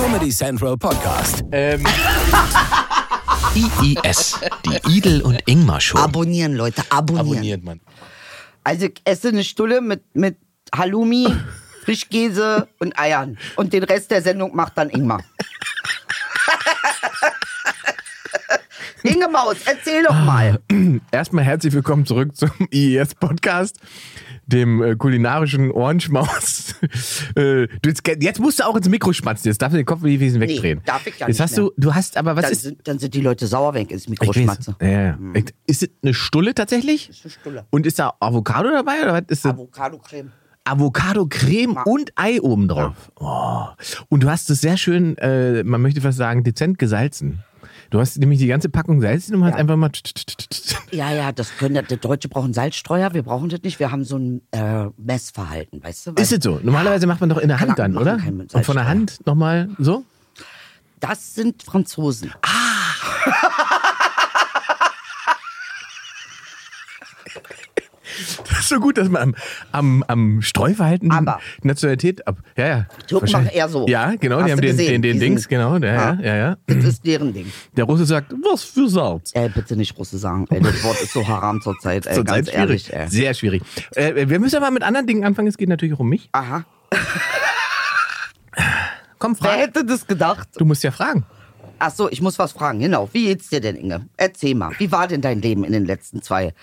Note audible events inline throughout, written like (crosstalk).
Comedy Central Podcast. Ähm, IIS, die Idel und Ingmar Show. Abonnieren, Leute, abonnieren. abonniert man. Also ich esse eine Stulle mit, mit Halloumi, (laughs) Frischkäse und Eiern. Und den Rest der Sendung macht dann Ingmar. (laughs) Inge Maus, erzähl doch mal. Erstmal herzlich willkommen zurück zum IES-Podcast, dem äh, kulinarischen Ohrenschmaus. (laughs) äh, jetzt, jetzt musst du auch ins Mikro schmatzen, jetzt darfst du den Kopf wie Wesen wegdrehen. darf ich gar jetzt nicht hast du, du hast aber, was Dann ist... sind, dann sind die Leute sauer, wenn ich ins Mikro Ich schmatze. Ja, ja. Ist es eine Stulle tatsächlich? ist eine Stulle. Und ist da Avocado dabei oder was ist das? Avocado-Creme. Avocado-Creme und Ei oben drauf. Oh. Und du hast es sehr schön, äh, man möchte fast sagen, dezent gesalzen. Du hast nämlich die ganze Packung Salz und hast Ja. einfach mal. Ja, ja, das können, die Deutsche brauchen Salzstreuer, wir brauchen das nicht. Wir haben so ein äh, Messverhalten, weißt du? Ist es so? Normalerweise macht man doch in der Hand dann, oder? Und von der. Hand nochmal so? Das sind Franzosen. Das so gut, dass man am, am, am Streuverhalten Aber- Nationalität ab. Ja, ja. Türken machen eher so. Ja, genau, Hast die haben den, gesehen, den, den diesen- Dings, genau. Ja, ja, ja, ja. Das ist deren Ding. Der Russe sagt, was für Salz. Ey, bitte nicht Russe sagen. Ey, das Wort ist so haram zurzeit. Ey, Zurzeit ganz ehrlich. schwierig. Ey. Sehr schwierig. Äh, wir müssen aber mit anderen Dingen anfangen. Es geht natürlich auch um mich. Aha. Komm, Wer frag. hätte das gedacht? Du musst ja fragen. Ach so, ich muss was fragen. Genau. Wie geht's dir denn, Inge? Erzähl mal. Wie war denn dein Leben in den letzten zwei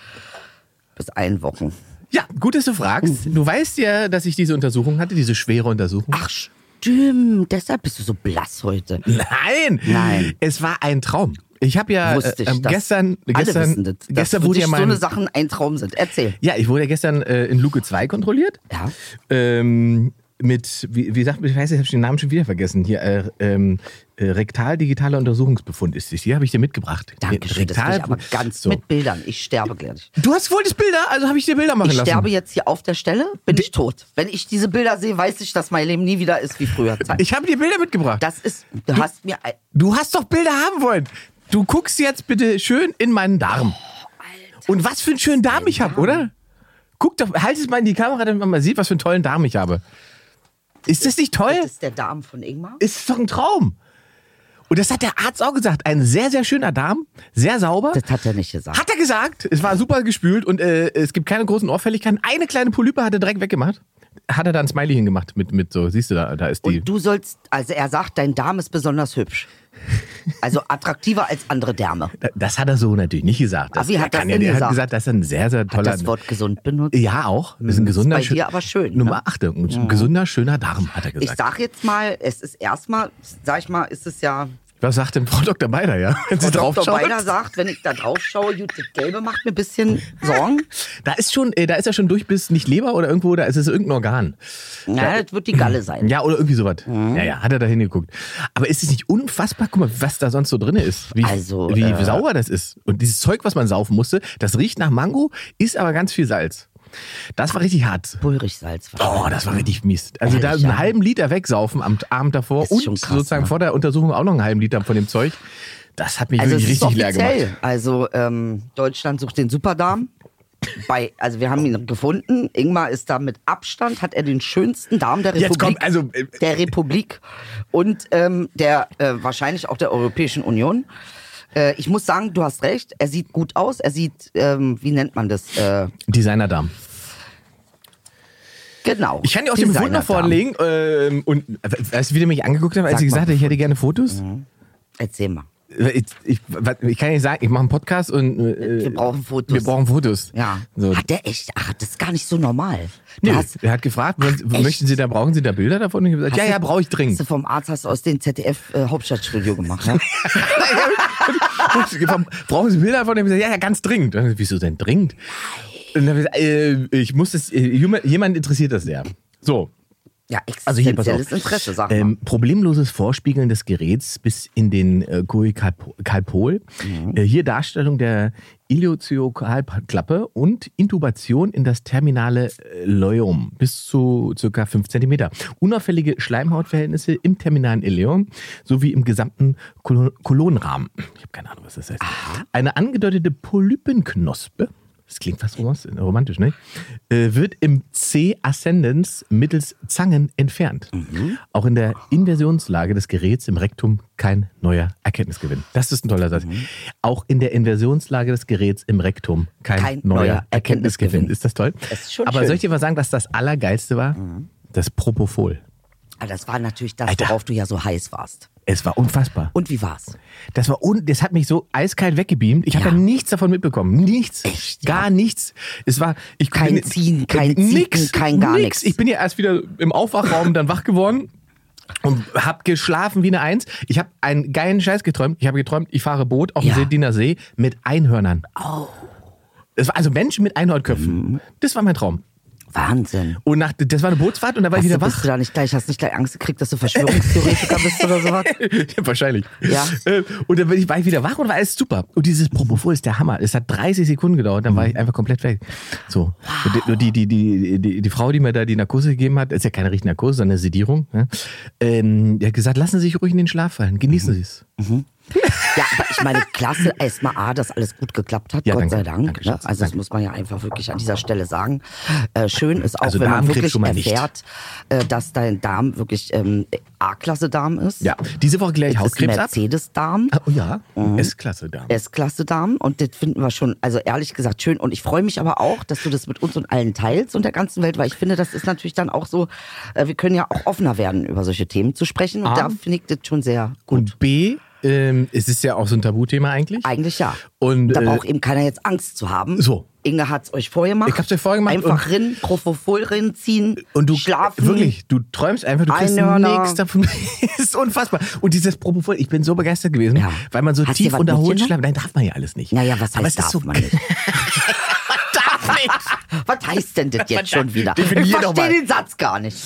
bis ein Wochen? Ja, gut, dass du fragst. Du weißt ja, dass ich diese Untersuchung hatte, diese schwere Untersuchung. Ach, stimmt. Deshalb bist du so blass heute. Nein, Nein. Es war ein Traum. Ich habe ja Wusste ich. äh, ähm, dass gestern, alle gestern, wissen das, dass gestern für wurde ja so mein, eine Sachen ein Traum sind. Erzähl. ja, ich wurde ja gestern äh, in Luke 2 kontrolliert. Ja. Ähm, mit, wie, wie sagt man, ich weiß, ich habe den Namen schon wieder vergessen. Hier, äh, ähm, äh, rektal-digitaler Untersuchungsbefund ist es. Hier habe ich dir mitgebracht. Dankeschön. Das will ich aber ganz so. mit Bildern. Ich sterbe gleich. Du hast wolltest Bilder, also habe ich dir Bilder machen Ich lassen. sterbe jetzt hier auf der Stelle, bin ich tot. Wenn ich diese Bilder sehe, weiß ich, dass mein Leben nie wieder ist wie früher. (laughs) Zeit. Ich habe dir Bilder mitgebracht. Das ist, du hast mir, Du hast doch Bilder haben wollen. Du guckst jetzt bitte schön in meinen Darm. Und was für einen schönen Darm ich habe, oder? Guck doch, halt es mal in die Kamera, damit man mal sieht, was für einen tollen Darm ich habe. Ist das nicht toll? das ist der Darm von Ingmar. Ist doch ein Traum. Und das hat der Arzt auch gesagt. Ein sehr, sehr schöner Darm, sehr sauber. Das hat er nicht gesagt. Hat er gesagt. Es war super gespült und äh, es gibt keine großen Auffälligkeiten. Eine kleine Polype hat er direkt weggemacht. Hat er da ein Smiley hingemacht mit, mit so, siehst du, da, da ist die. Und du sollst, also er sagt, dein Darm ist besonders hübsch. Also attraktiver als andere Därme. Das hat er so natürlich nicht gesagt. Das, Ah, wie hat er das kann ja, denn der hat gesagt? gesagt, das ist ein sehr, sehr Hat toller. das Wort gesund benutzt? Ja, auch. Das ist ein Das ist gesunder, bei dir aber schön, ne? Nummer 8. Ein gesunder, schöner Darm, hat er Ich gesagt. sag jetzt mal, es ist erstmal, sag ich mal, ist es ja, Was sagt denn Frau Dr. Beider, ja? Wenn sie Frau drauf Dr. Beider sagt, wenn ich da drauf schaue, gut, das Gelbe macht mir ein bisschen Sorgen. (laughs) Da ist schon, äh, da ist er schon durch bis nicht Leber oder irgendwo, da ist es irgendein Organ. Ja, das wird die Galle sein. Ja, oder irgendwie sowas. Mhm. Ja, ja, hat er da hingeguckt. Aber ist es nicht unfassbar? Guck mal, was da sonst so drin ist. Wie, Also, wie äh, sauer das ist. Und dieses Zeug, was man saufen musste, das riecht nach Mango, ist aber ganz viel Salz. Das war richtig hart. Pulrichsalz. Oh, das war richtig mies. Also da Ehrlich, einen ja. halben Liter wegsaufen am Abend davor Ist und krass, sozusagen ne? vor der Untersuchung auch noch einen halben Liter von dem Zeug. Das hat mich Also wirklich richtig leer gemacht. Also ähm, Deutschland sucht den Superdarm. Bei, also wir haben ihn gefunden. Ingmar ist da mit Abstand, hat er den schönsten Darm der Jetzt Republik. kommt, also, äh, der Republik und ähm, der äh, wahrscheinlich auch der Europäischen Union. Äh, ich muss sagen, du hast recht. Er sieht gut aus. Er sieht, ähm, wie nennt man das? Äh, Designerdarm. genau. Ich kann dir auch den Befund noch vorlegen. Ähm, und weißt du, wie der mich angeguckt hat, als Sag ich gesagt habe, ich hätte gerne Fotos? Erzähl mal. Ich, ich, ich kann nicht sagen, ich mache einen Podcast und äh, Wir brauchen Fotos. wir brauchen Fotos. Ja. So. Hat der echt? Ach, das ist gar nicht so normal. Nee, hast, er hat gefragt, echt? möchten Sie da, brauchen Sie da Bilder davon? Und ich habe gesagt, ja, Hast ja, du- brauche ich Hast dringend. du vom Arzt hast du aus dem ZDF äh, Hauptstadtstudio gemacht, (laughs) (laughs) ja? Brauchen Sie Bilder habe gesagt, ja, ja, ganz dringend. Wieso denn dringend? Und dann äh, ich muss das, äh, jemand jemand interessiert das sehr. So, Ja, Also hier, pass auf. Interesse, sag mal. Ähm, problemloses Vorspiegeln des Geräts bis in den äh, Koikalpol. Mhm. Äh, hier Darstellung der Iliozokalklappe und Intubation in das terminale äh, Loium bis zu ca. 5 cm. Unauffällige Schleimhautverhältnisse im terminalen Ileum sowie im gesamten Kolon Kolonrahmen. Ich habe keine Ahnung, was das heißt. Eine angedeutete Polypenknospe das klingt fast romantisch, ne? Äh, wird im C-Ascendens mittels Zangen entfernt. Auch in der Inversionslage des Geräts im Rektum kein neuer Erkenntnisgewinn. Das ist ein toller Satz. Auch in der Inversionslage des Geräts im Rektum kein, Kein neuer, neuer Erkenntnisgewinn. Erkenntnisgewinn. Ist das toll? Das ist schon Aber schön. soll ich dir was sagen, was das Allergeilste war? Das Propofol. Aber Ah, das war natürlich das, Alter. worauf du ja so heiß warst. Es war unfassbar. Und wie war's? Das war un das hat mich so eiskalt weggebeamt. Ich habe Ja. nichts davon mitbekommen. Nichts. Echt, Gar nichts. Es war ich Kein bin- Ziehen, kein nix, Zicken, kein gar nix. Ich bin ja erst wieder im Aufwachraum dann wach geworden. Und hab geschlafen wie eine Eins. Ich habe einen geilen Scheiß geträumt. Ich habe geträumt, ich fahre Boot auf dem Ja. Sediner See mit Einhörnern. Oh. Es war also Menschen mit Einhornköpfen. Mhm. Das war mein Traum. Wahnsinn. Und nach, das war eine Bootsfahrt und da war ich du, wieder bist wach. du da nicht gleich, hast nicht gleich Angst gekriegt, dass du Verschwörungstheoretiker (laughs) bist oder sowas? Ja, Wahrscheinlich. Ja. Äh, Und dann bin ich- war ich wieder wach und war alles super. Und dieses Propofol ist der Hammer. Es hat 30 Sekunden gedauert, dann war ich einfach komplett weg. So. Und die, die, die, die, die, Frau, die mir da die Narkose gegeben hat, ist ja keine richtige Narkose, sondern eine Sedierung, ne? ähm, die hat gesagt, lassen Sie sich ruhig in den Schlaf fallen. Genießen Sie es. Ja, aber ich meine, klasse erstmal A, dass alles gut geklappt hat, Ja, Gott danke. sei Dank. Danke, ne? Also das Danke. muss man ja einfach wirklich an dieser Stelle sagen. Äh, schön ist auch, Also wenn man wirklich mal nicht. erfährt, äh, dass dein Darm wirklich ähm, A-Klasse-Darm ist. Ja. Diese Woche kläre ich Es ist Hautkrebs. Mercedes-Darm. Ah, Oh ja, S-Klasse da. S-Klasse-Darm und das finden wir schon, also ehrlich gesagt, schön. Und ich freue mich aber auch, dass du das mit uns und allen teilst und der ganzen Welt, weil ich finde, das ist natürlich dann auch so, äh, wir können ja auch offener werden, über solche Themen zu sprechen. Und Ah. da finde ich das schon sehr gut. Und B, ähm, es ist ja auch so ein Tabuthema eigentlich. Eigentlich ja. Und, da äh, braucht eben keiner jetzt Angst zu haben. So. Inge hat's euch vorher gemacht. Ich hab's euch vorher gemacht Einfach rin, Propofol rinziehen, Und du schlafen. wirklich, du träumst einfach, du kriegst nichts davon. das (laughs) ist unfassbar. Und dieses Propofol, ich bin so begeistert gewesen, Ja. weil man so Hast tief unterholt mitgenommen? schlafen. Nein, darf man ja alles nicht. Naja, was Aber heißt es ist darf so, man nicht? (laughs) darf nicht. (laughs) Was heißt denn das jetzt schon wieder? definier ich verstehe den Satz gar nicht.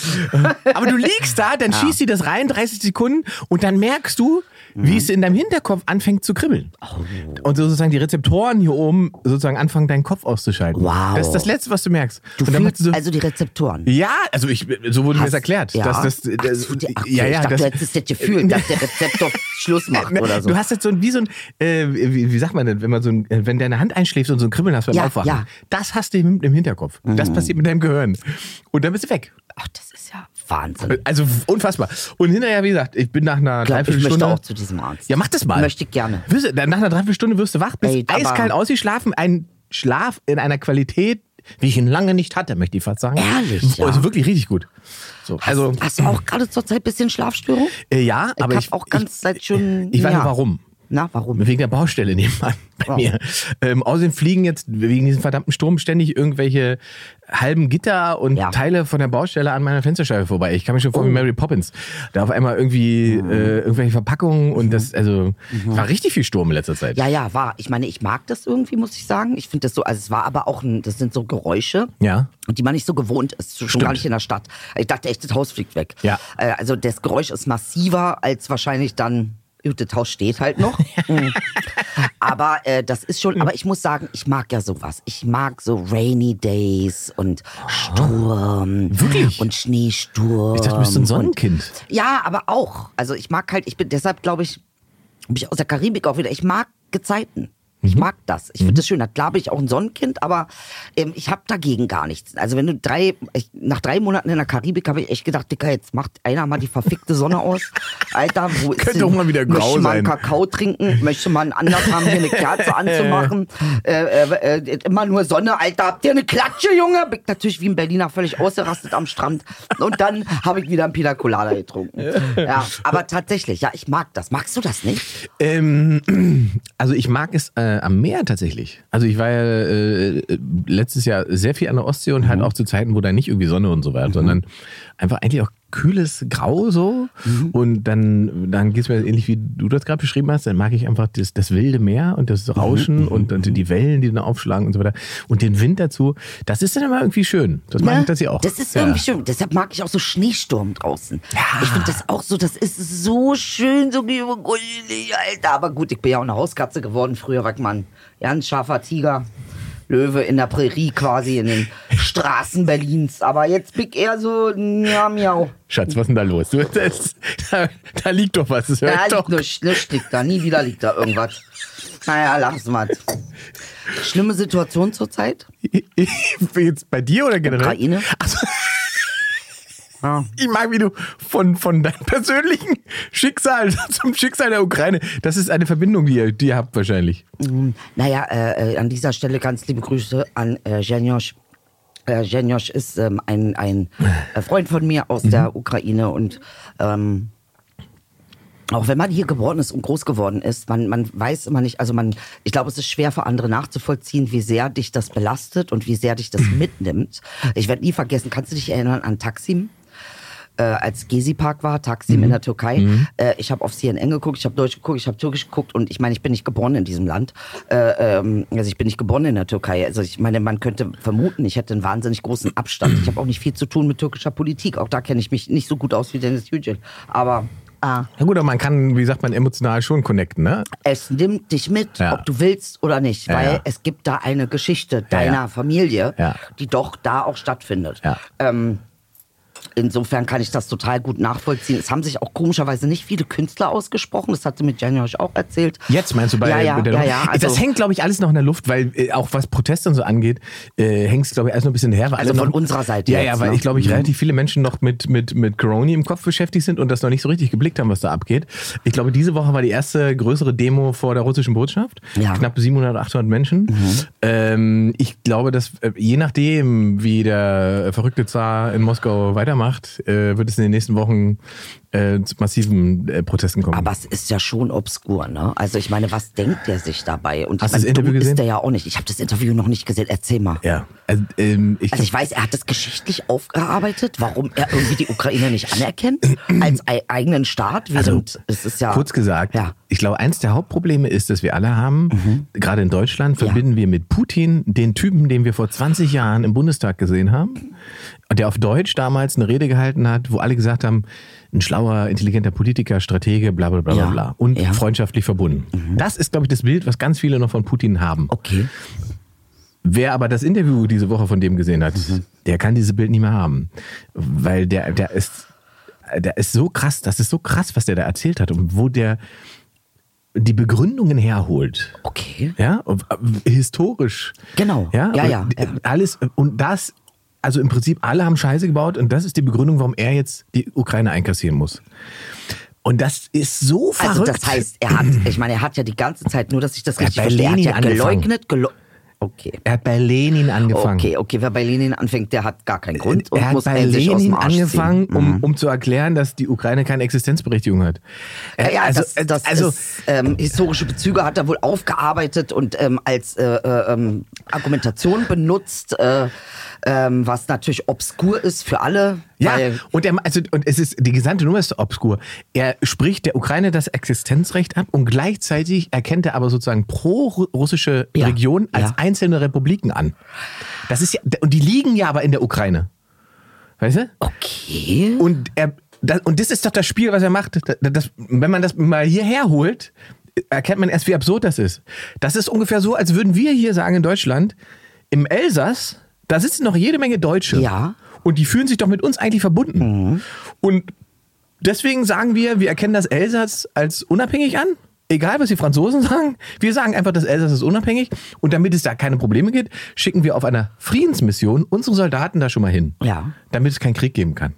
Aber du liegst da, dann schießt sie das rein, 30 Sekunden, und dann merkst du, wie es in deinem Hinterkopf anfängt zu kribbeln. Und sozusagen die Rezeptoren hier oben sozusagen anfangen, deinen Kopf auszuschalten. Wow. Das ist das Letzte, was du merkst. Du fühlst so, also die Rezeptoren. ja, also ich, so wurde mir das erklärt. Ja. Dass das, ach, das, die- ach, ja, ja, ich dachte, das, du hättest das Gefühl, dass der Rezeptor (laughs) Schluss macht oder so. Du hast jetzt so ein, wie so ein, äh, wie, wie sagt man denn, wenn man so ein, wenn deine Hand einschläft und so ein Kribbeln hast beim Ja, Aufwachen. ja. Mhm. Das hast du im, im Hinterkopf. Das passiert mit deinem Gehirn. Und dann bist du weg. Ach, das ist ja Wahnsinn. Also unfassbar. Und hinterher, wie gesagt, ich bin nach einer ich möchte Dreiviertelstunde. auch zu diesem Arzt. ja, mach das mal. Möchte ich gerne. Wirst, du- nach einer Dreiviertelstunde wirst du wach, bist Ey, aber- eiskalt ausgeschlafen, ein Schlaf in einer Qualität, wie ich ihn lange nicht hatte, möchte ich fast sagen. Ehrlich, ja? Also wirklich richtig gut. So, also, Hast du auch gerade zur Zeit ein bisschen Schlafstörung? äh, ja, Ich aber ich auch ganz seit schon Ich weiß ja. nicht warum. Na, warum? Wegen der Baustelle nebenan (laughs) bei Oh. mir. Ähm, außerdem fliegen jetzt wegen diesem verdammten Sturm ständig irgendwelche halben Gitter und Ja. Teile von der Baustelle an meiner Fensterscheibe vorbei. Ich kann mich schon vor wie Mary Poppins. Da auf einmal irgendwie Mhm. äh, irgendwelche Verpackungen und das, also war richtig viel Sturm in letzter Zeit. Ja, ja, war. Ich meine, ich mag das irgendwie, muss ich sagen. Ich finde das so, also es war aber auch ein, das sind so Geräusche. Ja. Die man nicht so gewohnt ist, schon Stimmt. gar nicht in der Stadt. Ich dachte echt, das Haus fliegt weg. Ja. Äh, Also das Geräusch ist massiver als wahrscheinlich dann. Haus steht halt noch. Mhm. (laughs) aber äh, das ist schon, aber ich muss sagen, ich mag ja sowas. Ich mag so Rainy Days und Sturm. Wirklich? Und Schneesturm. Ich dachte, du bist so ein und- Sonnenkind. Ja, aber auch. Also ich mag halt, ich bin deshalb, glaube ich, bin ich aus der Karibik auch wieder. Ich mag Gezeiten. Ich mag das. Ich finde das schön. Klar bin ich auch ein Sonnenkind, aber ähm, ich habe dagegen gar nichts. Also wenn du drei, ich, nach drei Monaten in der Karibik habe ich echt gedacht, Dicker, jetzt macht einer mal die verfickte Sonne aus. (laughs) Alter, wo ist Könnte auch mal wieder grau möchte mal einen sein. Kakao trinken, möchte mal einen Anlass haben, hier eine Kerze (laughs) anzumachen. Äh, äh, äh, immer nur Sonne, Alter, habt ihr eine Klatsche, Junge? Bin ich natürlich wie ein Berliner völlig ausgerastet am Strand. Und dann habe ich wieder einen Pina Colada getrunken. Ja, aber tatsächlich, ja, ich mag das. Magst du das nicht? Ähm, (clears throat) also ich mag es äh, am Meer tatsächlich. Also ich war ja äh, letztes Jahr sehr viel an der Ostsee und halt auch zu Zeiten, wo da nicht irgendwie Sonne und so war, sondern einfach eigentlich auch kühles Grau so. Und dann, dann geht es mir ähnlich wie du das gerade beschrieben hast, dann mag ich einfach das, das wilde Meer und das Rauschen und, und die Wellen, die dann aufschlagen und so weiter. Und den Wind dazu, das ist dann immer irgendwie schön. Das mag Ne? ich das hier auch. Das ist Ja. irgendwie schön. Deshalb mag ich auch so Schneesturm draußen. Ich finde das auch so, das ist so schön, so Alter. Aber gut, ich bin ja auch eine Hauskatze geworden. Früher war ich mal ein scharfer Tiger. Löwe in der Prärie quasi, in den Straßen Berlins. Aber jetzt bin ich eher so, ja, miau. Schatz, was ist denn da los? Du, das, da, da liegt doch was. Das Da doch. liegt nichts, nichts liegt da. Nie wieder liegt da irgendwas. Naja, lass mal. Schlimme Situation zurzeit? (laughs) Jetzt bei dir oder generell? Ukraine? Ja. Ich mag, wie du von, von deinem (laughs) persönlichen Schicksal (laughs) zum Schicksal der Ukraine, das ist eine Verbindung, die ihr, die ihr habt wahrscheinlich. Naja, äh, äh, an dieser Stelle ganz liebe Grüße an äh, Jenjosch. Äh, Jenjosch ist ähm, ein, ein äh, Freund von mir aus der Ukraine und ähm, auch wenn man hier geboren ist und groß geworden ist, man, man weiß immer nicht, also man, ich glaube, es ist schwer für andere nachzuvollziehen, wie sehr dich das belastet und wie sehr dich das (clears throat) mitnimmt. Ich werde nie vergessen, kannst du dich erinnern an Taksim? Äh, als Gezi Park war, Taksim in der Türkei. Äh, ich habe auf CNN geguckt, ich habe Deutsch geguckt, ich habe Türkisch geguckt und ich meine, ich bin nicht geboren in diesem Land. Äh, ähm, also ich bin nicht geboren in der Türkei. Also ich meine, man könnte vermuten, ich hätte einen wahnsinnig großen Abstand. Ich habe auch nicht viel zu tun mit türkischer Politik. Auch da kenne ich mich nicht so gut aus wie Dennis Yücel. Aber ah, Ja gut, aber man kann, wie sagt man, emotional schon connecten, ne? es nimmt dich mit, Ja. ob du willst oder nicht, Ja, weil ja. es gibt da eine Geschichte deiner ja. Familie, Ja. die doch da auch stattfindet. Ja. Ähm, insofern kann ich das total gut nachvollziehen. Es haben sich auch komischerweise nicht viele Künstler ausgesprochen. Das hat sie mit Janosch auch erzählt. Jetzt meinst du bei ja, ja, der ja, ja, also, Das hängt, glaube ich, alles noch in der Luft, weil äh, auch was Proteste und so angeht, äh, hängt es, glaube ich, alles noch ein bisschen her. Weil Also von noch, unserer Seite Ja, jetzt, ja, weil ne? ich glaube, ich Mhm. relativ viele Menschen noch mit, mit, mit Corona im Kopf beschäftigt sind und das noch nicht so richtig geblickt haben, was da abgeht. Ich glaube, diese Woche war die erste größere Demo vor der russischen Botschaft. Ja. Knapp 700, 800 Menschen. Ähm, ich glaube, dass äh, je nachdem, wie der verrückte Zar in Moskau weitermacht, äh, wird es in den nächsten Wochen äh, zu massiven äh, Protesten kommen. aber es ist ja schon obskur, ne? Also ich meine, was denkt der sich dabei? Und Hast ich du das meine, Interview gesehen? ist der ja auch nicht. Ich habe das Interview noch nicht gesehen. Erzähl mal. ja, also, ähm, ich, Also ich weiß, er hat das geschichtlich aufgearbeitet, warum er irgendwie die Ukraine nicht anerkennt als ei- eigenen Staat, während es ist ja Also, Kurz gesagt, Ja. Mhm. ich glaube, eins der Hauptprobleme ist, dass wir alle haben, gerade in Deutschland verbinden wir mit Putin den Typen, den wir vor 20 Jahren im Bundestag gesehen haben, der auf Deutsch damals eine Rede gehalten hat, wo alle gesagt haben, ein schlauer, intelligenter Politiker, Stratege, bla bla bla Ja. bla bla. Und Ja. Mhm. freundschaftlich verbunden. Das ist, glaube ich, das Bild, was ganz viele noch von Putin haben. Okay. Wer aber das Interview diese Woche von dem gesehen hat, Mhm. der kann dieses Bild nicht mehr haben. Weil der, der ist, der ist so krass, das ist so krass, was der da erzählt hat und wo der die Begründungen herholt. Okay. Ja, historisch. Genau. Ja, Ja, ja, ja. Alles, und das, also im Prinzip alle haben Scheiße gebaut und das ist die Begründung, warum er jetzt die Ukraine einkassieren muss. Und das ist so verrückt. Also das heißt, er hat, ich meine, er hat ja die ganze Zeit, nur dass ich das richtig bei verstehe, er hat Lenin ja angefangen. geleugnet, gelo Okay. er hat bei Lenin angefangen. Okay, okay, wer bei Lenin anfängt, der hat gar keinen Grund und er hat muss bei Lenin dem Arsch angefangen, ziehen. Mhm. um, um zu erklären, dass die Ukraine keine Existenzberechtigung hat. Ja, Äh, ja, also, das, äh, das also ist, ähm, historische Bezüge hat er wohl aufgearbeitet und ähm, als äh, äh, ähm, Argumentation benutzt, äh, ähm, was natürlich obskur ist für alle. ja, und, er, also, und es ist, die gesamte Nummer ist obskur. Er spricht der Ukraine das Existenzrecht ab und gleichzeitig erkennt er aber sozusagen pro-russische Ja, Regionen als ja. einzelne Republiken an. Das ist ja, und die liegen ja aber in der Ukraine. Weißt du? okay. Und, er, das, und das ist doch das Spiel, was er macht. Das, das, wenn man das mal hierher holt, erkennt man erst, wie absurd das ist. Das ist ungefähr so, als würden wir hier sagen in Deutschland, im Elsass, da sitzen noch jede Menge Deutsche. Ja. Und die fühlen sich doch mit uns eigentlich verbunden. Und deswegen sagen wir, wir erkennen das Elsass als unabhängig an. Egal, was die Franzosen (laughs) sagen. Wir sagen einfach, das Elsass ist unabhängig. Und damit es da keine Probleme gibt, schicken wir auf einer Friedensmission unsere Soldaten da schon mal hin. Ja. Damit es keinen Krieg geben kann.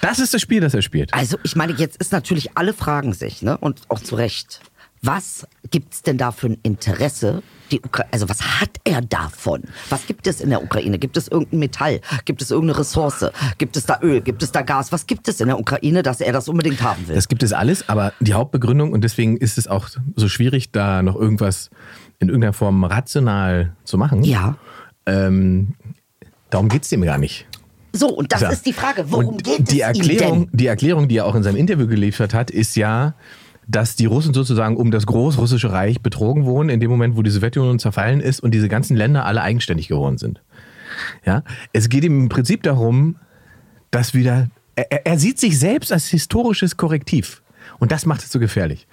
Das ist das Spiel, das er spielt. Also ich meine, jetzt ist natürlich, alle fragen sich, ne, und auch zu Recht, was gibt's denn da für ein Interesse? Die Ukra also was hat er davon? Was gibt es in der Ukraine? Gibt es irgendein Metall? Gibt es irgendeine Ressource? Gibt es da Öl? Gibt es da Gas? Was gibt es in der Ukraine, dass er das unbedingt haben will? Das gibt es alles, aber die Hauptbegründung, und deswegen ist es auch so schwierig, da noch irgendwas in irgendeiner Form rational zu machen. ja. Ähm, darum geht es dem gar nicht. So, und das Ja. ist die Frage, worum und geht die es Erklärung, ihm denn? Die Erklärung, die er auch in seinem Interview geliefert hat, ist ja, dass die Russen sozusagen um das großrussische Reich betrogen wurden, in dem Moment, wo die Sowjetunion zerfallen ist und diese ganzen Länder alle eigenständig geworden sind. Ja, es geht ihm im Prinzip darum, dass wieder, er, er- sieht sich selbst als historisches Korrektiv. Und das macht es so gefährlich.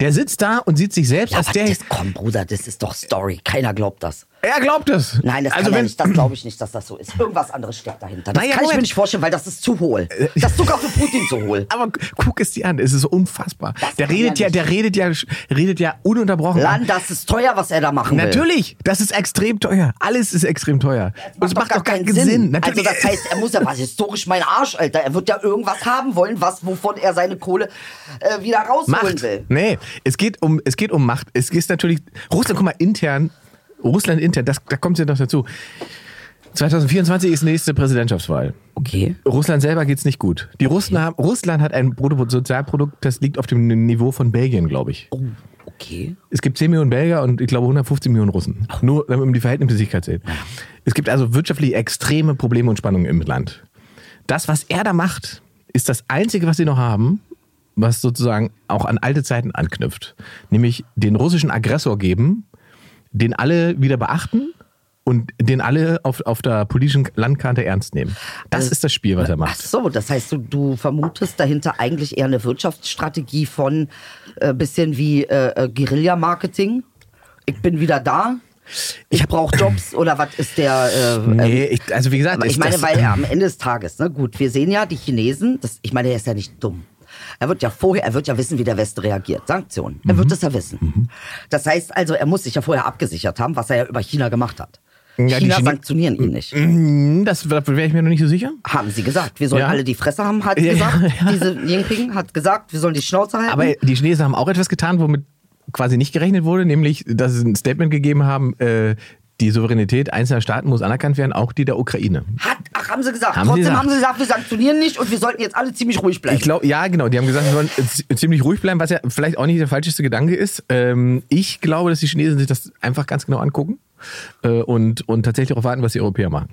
Der sitzt da und sieht sich selbst Ja, als der. das, komm, Bruder, das ist doch Story. Keiner glaubt das. Er glaubt es. Nein, das also wenn. Das glaube ich nicht, dass das so ist. Irgendwas anderes steckt dahinter. Das Naja, kann ich mir nicht vorstellen, weil das ist zu hohl. Das ist sogar für Putin zu hohl. (laughs) Aber guck es dir an, es ist unfassbar. Der kann redet ja der redet ja, redet ja ununterbrochen. Land, das ist teuer, was er da machen will. Natürlich, das ist extrem teuer. Alles ist extrem teuer. Und es macht doch keinen Sinn. Also Natürlich. das heißt, er muss ja was historisch mein Arsch, Alter. Er wird ja irgendwas haben wollen, was wovon er seine Kohle äh, wieder rausholen Macht. will. Nee, es geht um, es geht um Macht. Es ist natürlich, Russland, guck mal, intern, Russland intern, das, da kommt es ja noch dazu. 2024 ist nächste Präsidentschaftswahl. Okay. Russland selber geht's nicht gut. Die Russen haben, Russland hat ein Bruttosozialprodukt, das liegt auf dem Niveau von Belgien, glaube ich. Oh, okay. Es gibt 10 Millionen Belgier und ich glaube 150 Millionen Russen. Nur wenn man die Verhältnismäßigkeit sieht. Es gibt also wirtschaftlich extreme Probleme und Spannungen im Land. Das, was er da macht, ist das Einzige, was sie noch haben, was sozusagen auch an alte Zeiten anknüpft. Nämlich den russischen Aggressor geben, den alle wieder beachten und den alle auf, auf der politischen Landkarte ernst nehmen. Das Also- ist das Spiel, was er Ach macht. so, das heißt, du, du vermutest dahinter eigentlich eher eine Wirtschaftsstrategie von äh, bisschen wie äh, äh, Guerilla-Marketing. Ich bin wieder da. Ich brauche Jobs oder was ist der? Äh, Nee, ähm, ich, also wie gesagt, ich meine, weil er am Ende des Tages, ne, gut, wir sehen ja die Chinesen. Das, ich meine, er ist ja nicht dumm. Er wird ja vorher, er wird ja wissen, wie der Westen reagiert. Sanktionen. Er Mhm. wird das ja wissen. Das heißt also, er muss sich ja vorher abgesichert haben, was er ja über China gemacht hat. Ja, die China Chine- sanktionieren ihn nicht. Hm, das wäre ich mir noch nicht so sicher. Haben sie gesagt. Wir sollen Ja. alle die Fresse haben, hat Ja, gesagt. Diese Jinping hat gesagt, wir sollen die Schnauze halten. Aber die Chinesen haben auch etwas getan, womit quasi nicht gerechnet wurde, nämlich, dass sie ein Statement gegeben haben, äh, die Souveränität einzelner Staaten muss anerkannt werden, auch die der Ukraine. hat, ach, haben sie gesagt. Haben sie Trotzdem gesagt. haben sie gesagt, wir sanktionieren nicht und wir sollten jetzt alle ziemlich ruhig bleiben. Ich glaube, ja, genau. Die haben gesagt, wir sollen ziemlich ruhig bleiben, was ja vielleicht auch nicht der falscheste Gedanke ist. Ähm, ich glaube, dass die Chinesen sich das einfach ganz genau angucken äh, und, und tatsächlich darauf warten, was die Europäer machen.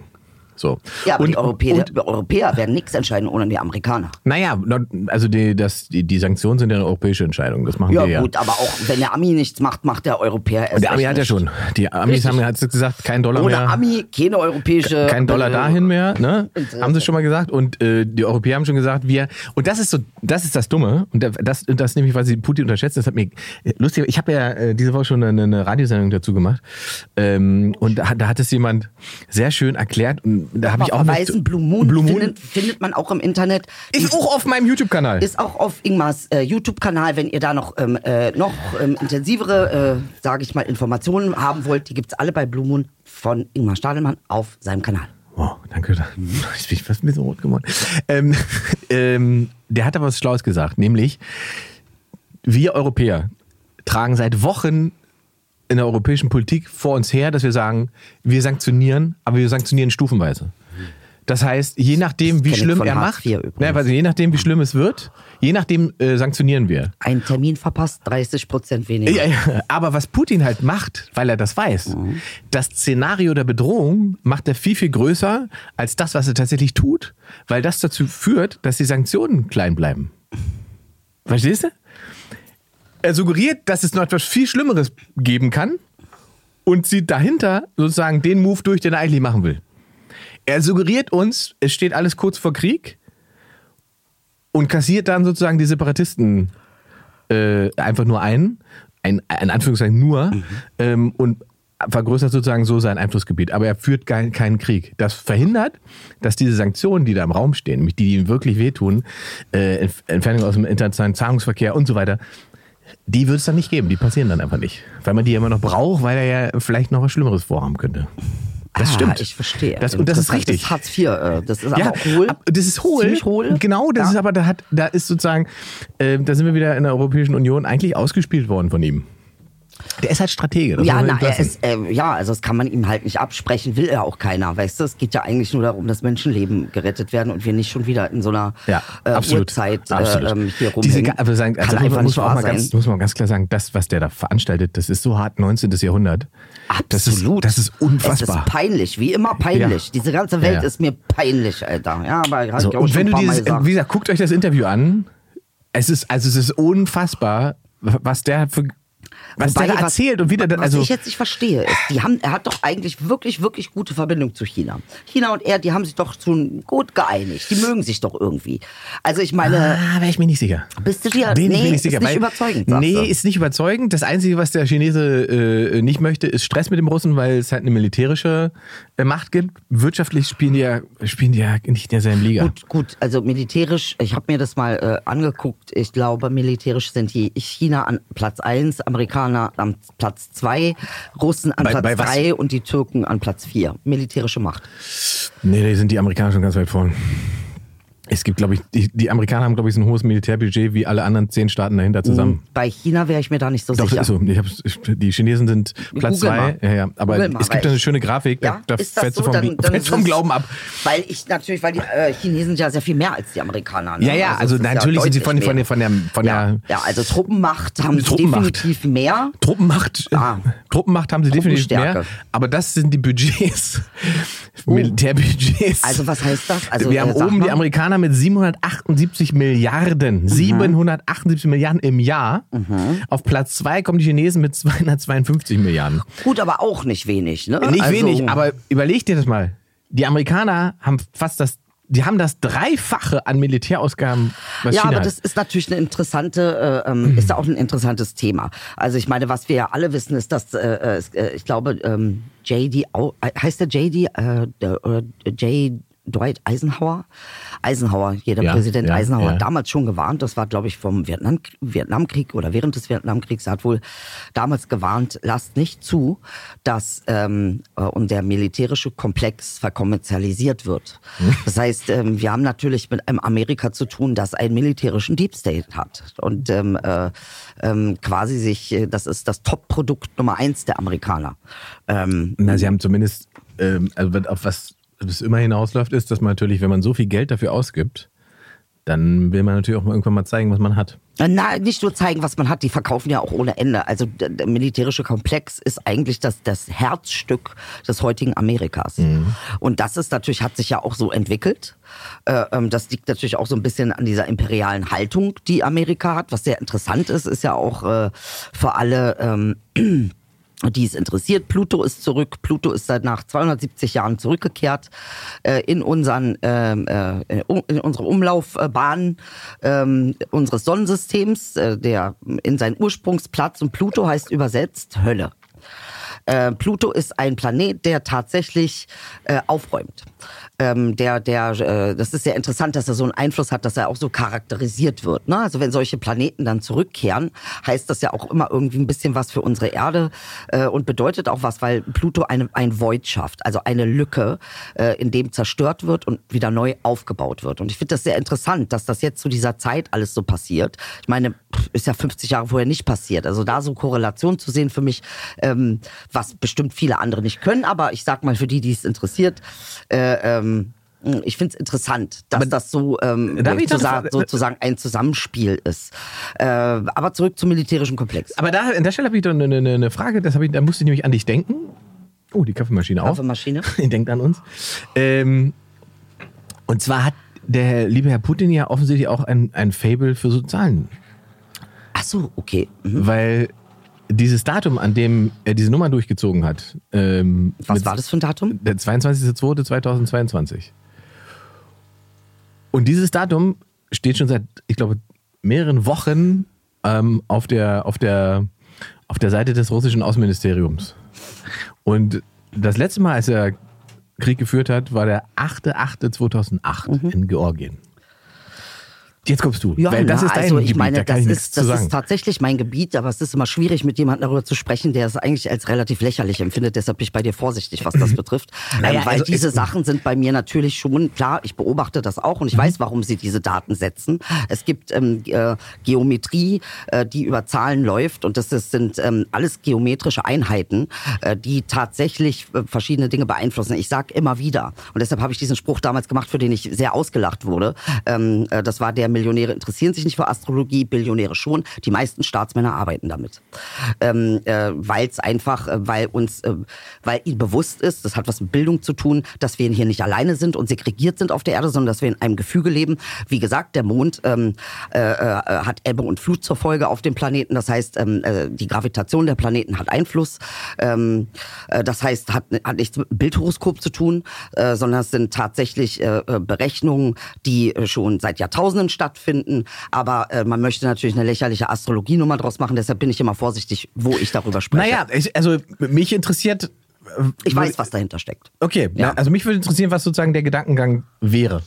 So. ja, aber und, die Europäer, Und, die Europäer werden nichts entscheiden ohne die Amerikaner. naja, also die, das, die, die Sanktionen sind ja eine europäische Entscheidung. Das machen Ja, wir ja. gut, aber auch wenn der Ami nichts macht, macht der Europäer erst Und der Ami hat ja schon. Die Amis Richtig. haben ja gesagt, kein Dollar Ohne mehr. Ami keine europäische. kein Dollar äh, dahin mehr, ne? Interesse. Haben sie schon mal gesagt. Und äh, die Europäer haben schon gesagt, wir. Und das ist so, das ist das Dumme. Und das, das nämlich, weil sie Putin unterschätzen. Das hat mir lustig. Ich habe ja äh, diese Woche schon eine, eine Radiosendung dazu gemacht. Ähm, und da, hat- da hat es jemand sehr schön erklärt. Und da habe ich auch verweisen, Blue Moon, Blue Moon Findet, findet man auch im Internet. ist auch auf meinem YouTube-Kanal. Ist auch auf Ingmars äh, YouTube-Kanal, wenn ihr da noch, ähm, äh, noch ähm, intensivere, äh, sage ich mal, Informationen haben wollt, die gibt's alle bei Blue Moon von Ingmar Stadelmann auf seinem Kanal. Oh, danke. Ich bin fast ein bisschen rot geworden. Ähm, (laughs) ähm, der hat aber was Schlaues gesagt, nämlich wir Europäer tragen seit Wochen in der europäischen Politik vor uns her, dass wir sagen, wir sanktionieren, aber wir sanktionieren stufenweise. Das heißt, je nachdem, wie schlimm er macht, übrigens. ne, also je nachdem, wie schlimm es wird, je nachdem äh, sanktionieren wir. Ein Termin verpasst, 30 Prozent weniger. Ja, ja. Aber was Putin halt macht, weil er das weiß, das Szenario der Bedrohung macht er viel, viel größer als das, was er tatsächlich tut, weil das dazu führt, dass die Sanktionen klein bleiben. Verstehst du? Er suggeriert, dass es noch etwas viel Schlimmeres geben kann und zieht dahinter sozusagen den Move durch, den er eigentlich machen will. Er suggeriert uns, es steht alles kurz vor Krieg und kassiert dann sozusagen die Separatisten äh, einfach nur ein, ein, in Anführungszeichen nur, ähm, und vergrößert sozusagen so sein Einflussgebiet. Aber er führt kein, keinen Krieg. Das verhindert, dass diese Sanktionen, die da im Raum stehen, nämlich die, die ihm wirklich wehtun, äh, Entf- Entfernung aus dem internationalen Zahlungsverkehr und so weiter, die wird es dann nicht geben. Die passieren dann einfach nicht. Weil man die ja immer noch braucht, weil er ja vielleicht noch was Schlimmeres vorhaben könnte. Das ah, stimmt. Ich verstehe. Das, und das ist richtig. Das Hartz IV, äh, das ist Ja, aber auch hohl. das ist hohl. Ziemlich hohl. Genau, das Ja. ist aber, da, hat, da ist sozusagen, äh, da sind wir wieder in der Europäischen Union eigentlich ausgespielt worden von ihm. Der ist halt Stratege. das Ja, na, er ist, ähm, ja, also das kann man ihm halt nicht absprechen, will er auch keiner, weißt du? Es geht ja eigentlich nur darum, dass Menschenleben gerettet werden und wir nicht schon wieder in so einer ja, äh, absolut. Uhrzeit äh, absolut. ähm, hier Diese, aber sagen, also kann muss, einfach muss nicht man auch mal ganz, muss man ganz klar sagen, das, was der da veranstaltet, das ist so hart 19. Jahrhundert. Das ist, Absolut. das ist Es unfassbar. ist peinlich, wie immer peinlich. Ja. Diese ganze Welt Ja, ist mir peinlich, Alter. Ja, aber hab So, ich auch und wenn du dieses, gesagt. wie gesagt, guckt euch das Interview an. Es ist, also es ist unfassbar, was der für Was der da was- erzählt und wie der da- was also- ich jetzt nicht verstehe, ist, die haben, er hat doch eigentlich wirklich, wirklich gute Verbindung zu China. China und er, die haben sich doch schon gut geeinigt. Die mögen sich doch irgendwie. Also ich meine, Ah, wäre ich mir nicht sicher. bist du dir, Bin ich nee, mir nicht sicher. ist nicht überzeugend, Nee, du. ist nicht überzeugend. Das Einzige, was der Chinese äh, nicht möchte, ist Stress mit dem Russen, weil es halt eine militärische äh, Macht gibt. Wirtschaftlich spielen die ja, spielen die ja nicht in derselben Liga. Gut, gut, also militärisch, ich habe mir das mal äh, angeguckt. Ich glaube, militärisch sind die China an Platz 1, Amerikaner an Platz 2, Russen an Bei- Platz bei? 3 und die Türken an Platz 4. Militärische Macht. Nee, da sind die Amerikaner schon ganz weit vorn. Es gibt, glaube ich, die, die Amerikaner haben, glaube ich, so ein hohes Militärbudget wie alle anderen zehn Staaten dahinter zusammen. Bei China wäre ich mir da nicht so Doch, sicher. ist so. Ich die Chinesen sind Platz Google zwei. Ja, ja. Aber Google es gibt weil eine schöne Grafik, Ja, da, da fällst so? du vom, Dann- dann vom Glauben ab. Weil ich natürlich, weil die äh, Chinesen ja sehr viel mehr als die Amerikaner. Ne? Ja, ja, also, ist natürlich sind sie von, von, der- von der, von ja, der ja, also Truppenmacht haben sie Truppenmacht. definitiv mehr. Truppenmacht, Ah. Truppenmacht haben sie definitiv mehr. Aber das sind die Budgets. Militärbudgets. Also was heißt das? Also, Wir haben äh, oben die Amerikaner mit 778 Milliarden. 778 Milliarden im Jahr. Auf Platz zwei kommen die Chinesen mit 252 Milliarden. Gut, aber auch nicht wenig. Ne? Nicht also, wenig, aber überleg dir das mal. Die Amerikaner haben fast das, die haben das Dreifache an Militärausgaben, was Ja, China aber das ist natürlich eine interessante, äh, ähm, ist ja auch ein interessantes Thema. Also ich meine, was wir ja alle wissen, ist, dass äh, äh, ich glaube, ähm, JD, äh, heißt der JD äh, der, oder J. Dwight Eisenhower? Eisenhower, jeder Ja, Präsident ja, Eisenhower ja. hat damals schon gewarnt, das war glaube ich vom Vietnam, Vietnamkrieg oder während des Vietnamkriegs, er hat wohl damals gewarnt, lasst nicht zu, dass ähm, äh, und der militärische Komplex verkommerzialisiert wird. Hm. Das heißt, ähm, wir haben natürlich mit einem Amerika zu tun, das einen militärischen Deep State hat und ähm, äh, ähm, quasi sich, äh, das ist das Top-Produkt Nummer eins der Amerikaner. Ähm, Na, sie haben zumindest, ähm, also auf was es immer hinausläuft, ist, dass man natürlich, wenn man so viel Geld dafür ausgibt, dann will man natürlich auch mal irgendwann mal zeigen, was man hat. Na, nicht nur zeigen, was man hat, die verkaufen ja auch ohne Ende. Also der, militärische Komplex ist eigentlich das, das Herzstück des heutigen Amerikas. Und das ist natürlich, hat sich ja auch so entwickelt. Äh, ähm, das liegt natürlich auch so ein bisschen an dieser imperialen Haltung, die Amerika hat. Was sehr interessant ist, ist ja auch äh, für alle. Ähm, die es interessiert. Pluto ist zurück. Pluto ist seit nach 270 Jahren zurückgekehrt äh, in unseren ähm, äh, in unsere Umlaufbahn ähm, unseres Sonnensystems, äh, der in seinen Ursprungsplatz und Pluto heißt übersetzt Hölle. Äh, Pluto ist ein Planet, der tatsächlich äh, aufräumt. Ähm, der, der, äh, das ist sehr interessant, dass er so einen Einfluss hat, dass er auch so charakterisiert wird. Ne? Also wenn solche Planeten dann zurückkehren, heißt das ja auch immer irgendwie ein bisschen was für unsere Erde äh, und bedeutet auch was, weil Pluto eine, ein Void schafft, also eine Lücke, äh, in dem zerstört wird und wieder neu aufgebaut wird. Und ich finde das sehr interessant, dass das jetzt zu dieser Zeit alles so passiert. Ich meine, ist ja 50 Jahre vorher nicht passiert. Also da so Korrelation zu sehen für mich, ähm, was bestimmt viele andere nicht können, aber ich sag mal für die, die es interessiert, äh, ähm, ich finde es interessant, dass Aber das so ähm, sozusagen, sozusagen ein Zusammenspiel ist. Äh, aber zurück zum militärischen Komplex. Aber da, an der Stelle habe ich doch eine, eine, eine Frage, das ich, da musste ich nämlich an dich denken. Oh, die Kaffeemaschine auch. Kaffeemaschine. (laughs) Denkt an uns. Ähm, und zwar hat der liebe Herr Putin ja offensichtlich auch ein, ein Fable für so Zahlen. Ach so, okay. Mhm. Weil dieses Datum, an dem er diese Nummer durchgezogen hat, ähm, Was war das für ein Datum? Der 22.02.2022. Und dieses Datum steht schon seit, ich glaube, mehreren Wochen ähm, auf, der, auf, der, auf der Seite des russischen Außenministeriums. Und das letzte Mal, als er Krieg geführt hat, war der 8.8.2008 in Georgien. Jetzt kommst du, weil das na, ist dein also ich Gebiet, meine, da das, ist, das ist tatsächlich mein Gebiet, aber es ist immer schwierig, mit jemandem darüber zu sprechen, der es eigentlich als relativ lächerlich empfindet. Deshalb bin ich bei dir vorsichtig, was das (clears throat) betrifft. Naja, ähm, weil also diese es- Sachen sind bei mir natürlich schon, klar, ich beobachte das auch und ich weiß, warum sie diese Daten setzen. Es gibt ähm, äh, Geometrie, äh, die über Zahlen läuft und das ist, sind ähm, alles geometrische Einheiten, äh, die tatsächlich äh, verschiedene Dinge beeinflussen. Ich sag immer wieder, und deshalb habe ich diesen Spruch damals gemacht, für den ich sehr ausgelacht wurde. Ähm, äh, das war der Millionäre interessieren sich nicht für Astrologie, Billionäre schon. Die meisten Staatsmänner arbeiten damit. Ähm, äh, weil es einfach, äh, weil uns, äh, weil ihnen bewusst ist, das hat was mit Bildung zu tun, dass wir hier nicht alleine sind und segregiert sind auf der Erde, sondern dass wir in einem Gefüge leben. Wie gesagt, der Mond ähm, äh, äh, hat Ebbe und Flut zur Folge auf dem Planeten. Das heißt, ähm, äh, die Gravitation der Planeten hat Einfluss. Ähm, äh, das heißt, hat, hat nichts mit Bildhoroskop zu tun, sondern es sind tatsächlich Berechnungen, die schon seit Jahrtausenden stattfinden. Aber äh, man möchte natürlich eine lächerliche Astrologienummer draus machen. Deshalb bin ich immer vorsichtig, wo ich darüber spreche. Naja, ich, also mich interessiert. äh, ich weiß, was dahinter steckt. Okay, Ja. na, also mich würde interessieren, was sozusagen der Gedankengang wäre.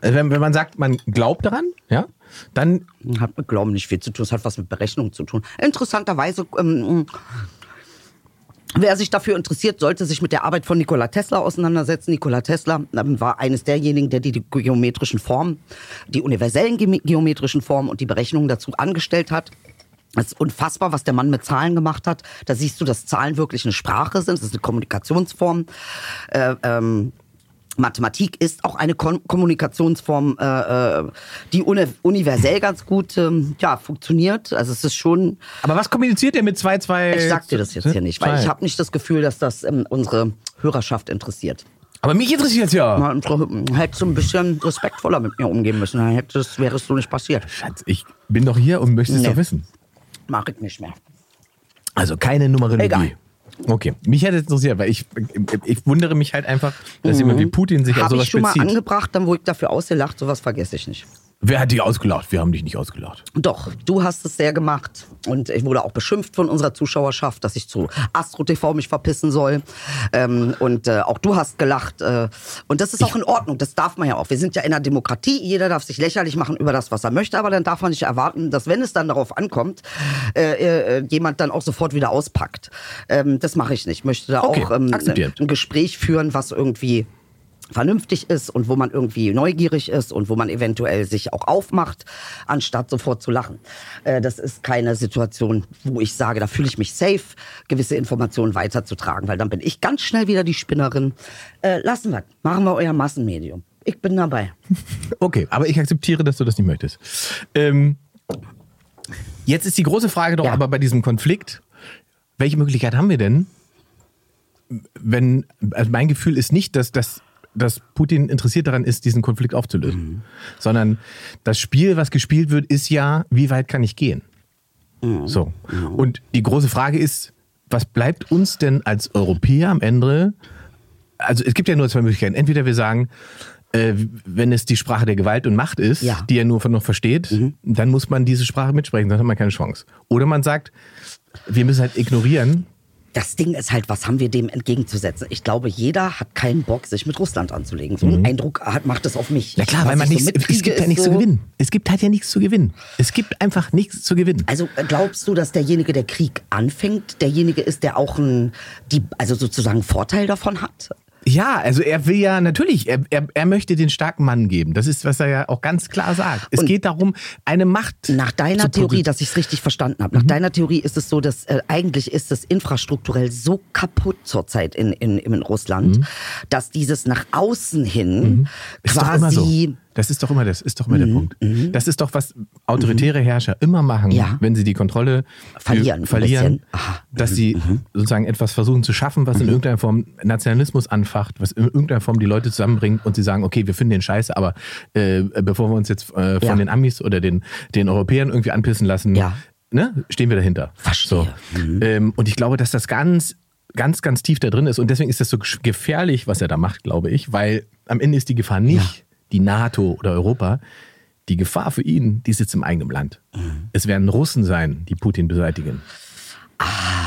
Also wenn, wenn man sagt, man glaubt daran, ja, dann Hat mit Glauben nicht viel zu tun, es hat was mit Berechnung zu tun. Interessanterweise, ähm, wer sich dafür interessiert, sollte sich mit der Arbeit von Nikola Tesla auseinandersetzen. Nikola Tesla ähm, war eines derjenigen, der die, geometrischen Formen, die universellen ge geometrischen Formen und die Berechnungen dazu angestellt hat. Es ist unfassbar, was der Mann mit Zahlen gemacht hat. Da siehst du, dass Zahlen wirklich eine Sprache sind. Es ist eine Kommunikationsform. Äh, ähm, Mathematik ist auch eine Kon Kommunikationsform, äh, äh, die uni universell ganz gut ähm, ja, funktioniert. Also es ist schon, Aber was kommuniziert ihr mit zwei, zwei? ich sag dir das jetzt hier nicht, weil ich habe nicht das Gefühl, dass das ähm, unsere Hörerschaft interessiert. Aber mich interessiert ja. Mal unsere, hättest du ein bisschen respektvoller mit mir umgehen müssen, dann hättest, wäre es so nicht passiert. Schatz, ich bin doch hier und möchte es Nee. doch wissen. Mach ich nicht mehr. Also keine Numerologie. Egal. Okay, mich hätte es interessiert, weil ich, ich wundere mich halt einfach, dass jemand wie Putin sich Habe sowas Mhm. ich schon mal bezieht. angebracht, dann wurde ich dafür ausgelacht, sowas vergesse ich nicht. Wer hat dich ausgelacht? Wir haben dich nicht ausgelacht. Doch, du hast es sehr gemacht. Und ich wurde auch beschimpft von unserer Zuschauerschaft, dass ich zu Astro TV mich verpissen soll. Ähm, und äh, auch du hast gelacht. Äh, und das ist auch in Ordnung. Das darf man ja auch. Wir sind ja in einer Demokratie. Jeder darf sich lächerlich machen über das, was er möchte. Aber dann darf man nicht erwarten, dass wenn es dann darauf ankommt, äh, äh, jemand dann auch sofort wieder auspackt. Ähm, das mache ich nicht. Ich möchte da Okay, auch ähm, ein Gespräch führen, was irgendwie vernünftig ist und wo man irgendwie neugierig ist und wo man eventuell sich auch aufmacht, anstatt sofort zu lachen. Äh, das ist keine Situation, wo ich sage, da fühle ich mich safe, gewisse Informationen weiterzutragen, weil dann bin ich ganz schnell wieder die Spinnerin. Äh, lassen wir, machen wir euer Massenmedium. Ich bin dabei. (laughs) Okay, aber ich akzeptiere, dass du das nicht möchtest. Ähm, jetzt ist die große Frage doch Ja. aber bei diesem Konflikt, welche Möglichkeit haben wir denn, wenn, also mein Gefühl ist nicht, dass, dass, dass Putin interessiert daran ist, diesen Konflikt aufzulösen, Mhm. sondern das Spiel, was gespielt wird, ist ja, wie weit kann ich gehen? Mhm. So. Und die große Frage ist, was bleibt uns denn als Europäer am Ende? Also es gibt ja nur zwei Möglichkeiten. Entweder wir sagen, äh, wenn es die Sprache der Gewalt und Macht ist, Ja. die er nur von noch versteht, dann muss man diese Sprache mitsprechen, sonst hat man keine Chance. Oder man sagt, wir müssen halt ignorieren. Das Ding ist halt, was haben wir dem entgegenzusetzen? Ich glaube, jeder hat keinen Bock, sich mit Russland anzulegen. So einen Eindruck hat, macht das auf mich. Mhm. klar, Was weil man ich so nichts, es gibt ja nichts so, zu gewinnen. Es gibt halt ja nichts zu gewinnen. Es gibt einfach nichts zu gewinnen. Also glaubst du, dass derjenige, der Krieg anfängt, derjenige ist, der auch ein, die, also sozusagen Vorteil davon hat? Ja, also er will ja natürlich, er, er, er möchte den starken Mann geben. Das ist, was er ja auch ganz klar sagt. Es Und geht darum, eine Macht. Nach deiner Theorie, dass ich es richtig verstanden habe, nach Mhm. deiner Theorie ist es so, dass äh, eigentlich ist es infrastrukturell so kaputt zurzeit in, in, in Russland, dass dieses nach außen hin Mhm. Quasi Das ist doch immer das, ist doch immer der Punkt. Das ist doch, was autoritäre Herrscher immer machen, Ja. wenn sie die Kontrolle Verlieren, verlieren dass sie sozusagen etwas versuchen zu schaffen, was in irgendeiner Form Nationalismus anfacht, was in irgendeiner Form die Leute zusammenbringt und sie sagen, okay, wir finden den Scheiße, aber äh, bevor wir uns jetzt äh, von Ja. den Amis oder den, den Europäern irgendwie anpissen lassen, Ja. ne, stehen wir dahinter. Verstehe. Mhm. So. Ähm, und ich glaube, dass das ganz ganz, ganz tief da drin ist. Und deswegen ist das so gefährlich, was er da macht, glaube ich, weil am Ende ist die Gefahr nicht die NATO oder Europa. Die Gefahr für ihn, die sitzt im eigenen Land. Mhm. Es werden Russen sein, die Putin beseitigen. Ah,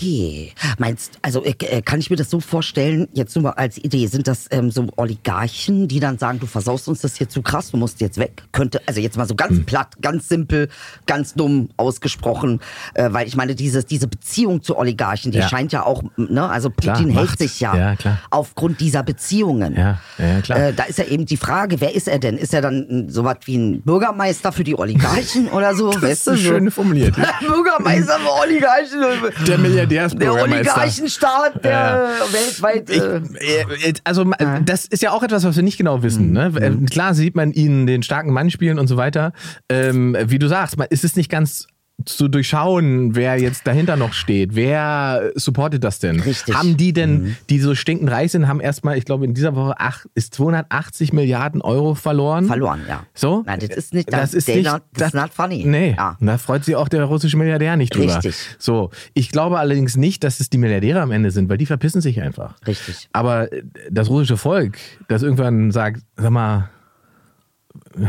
okay. Meinst also äh, äh, kann ich mir das so vorstellen, jetzt nur mal als Idee, sind das ähm, so Oligarchen, die dann sagen, du versaust uns das hier zu krass, du musst jetzt weg? Könnte, also jetzt mal so ganz platt, ganz simpel, ganz dumm ausgesprochen, äh, weil ich meine, diese, diese Beziehung zu Oligarchen, die Ja. scheint ja auch, ne, also Klar, Putin hält Macht. sich ja, Ja, klar. aufgrund dieser Beziehungen. Ja, ja, klar. Äh, da ist ja eben die Frage, wer ist er denn? Ist er dann so was wie ein Bürgermeister für die Oligarchen oder so? (laughs) weißt du, ist so? schön formuliert. (laughs) Bürgermeister für Oligarchen. Der Milliardär Diaz-Bürgermeister. Oligarchenstaat, der weltweit. Äh, Äh, Also ma- das ist ja auch etwas, was wir nicht genau wissen. Ne? Äh, Klar sieht man ihn den starken Mann spielen und so weiter. Ähm, wie du sagst, man, ist es nicht ganz zu durchschauen, wer jetzt dahinter noch steht. Wer supportet das denn? Richtig. Haben die denn, die so stinkend reich sind, haben erstmal, ich glaube, in dieser Woche ach, ist 280 Milliarden Euro verloren. verloren, ja. So? Nein, das ist nicht, das ist nicht, not, that's not funny. Nee, Ja. da freut sich auch der russische Milliardär nicht drüber. Richtig. So, ich glaube allerdings nicht, dass es die Milliardäre am Ende sind, weil die verpissen sich einfach. Richtig. Aber das russische Volk, das irgendwann sagt, sag mal, äh,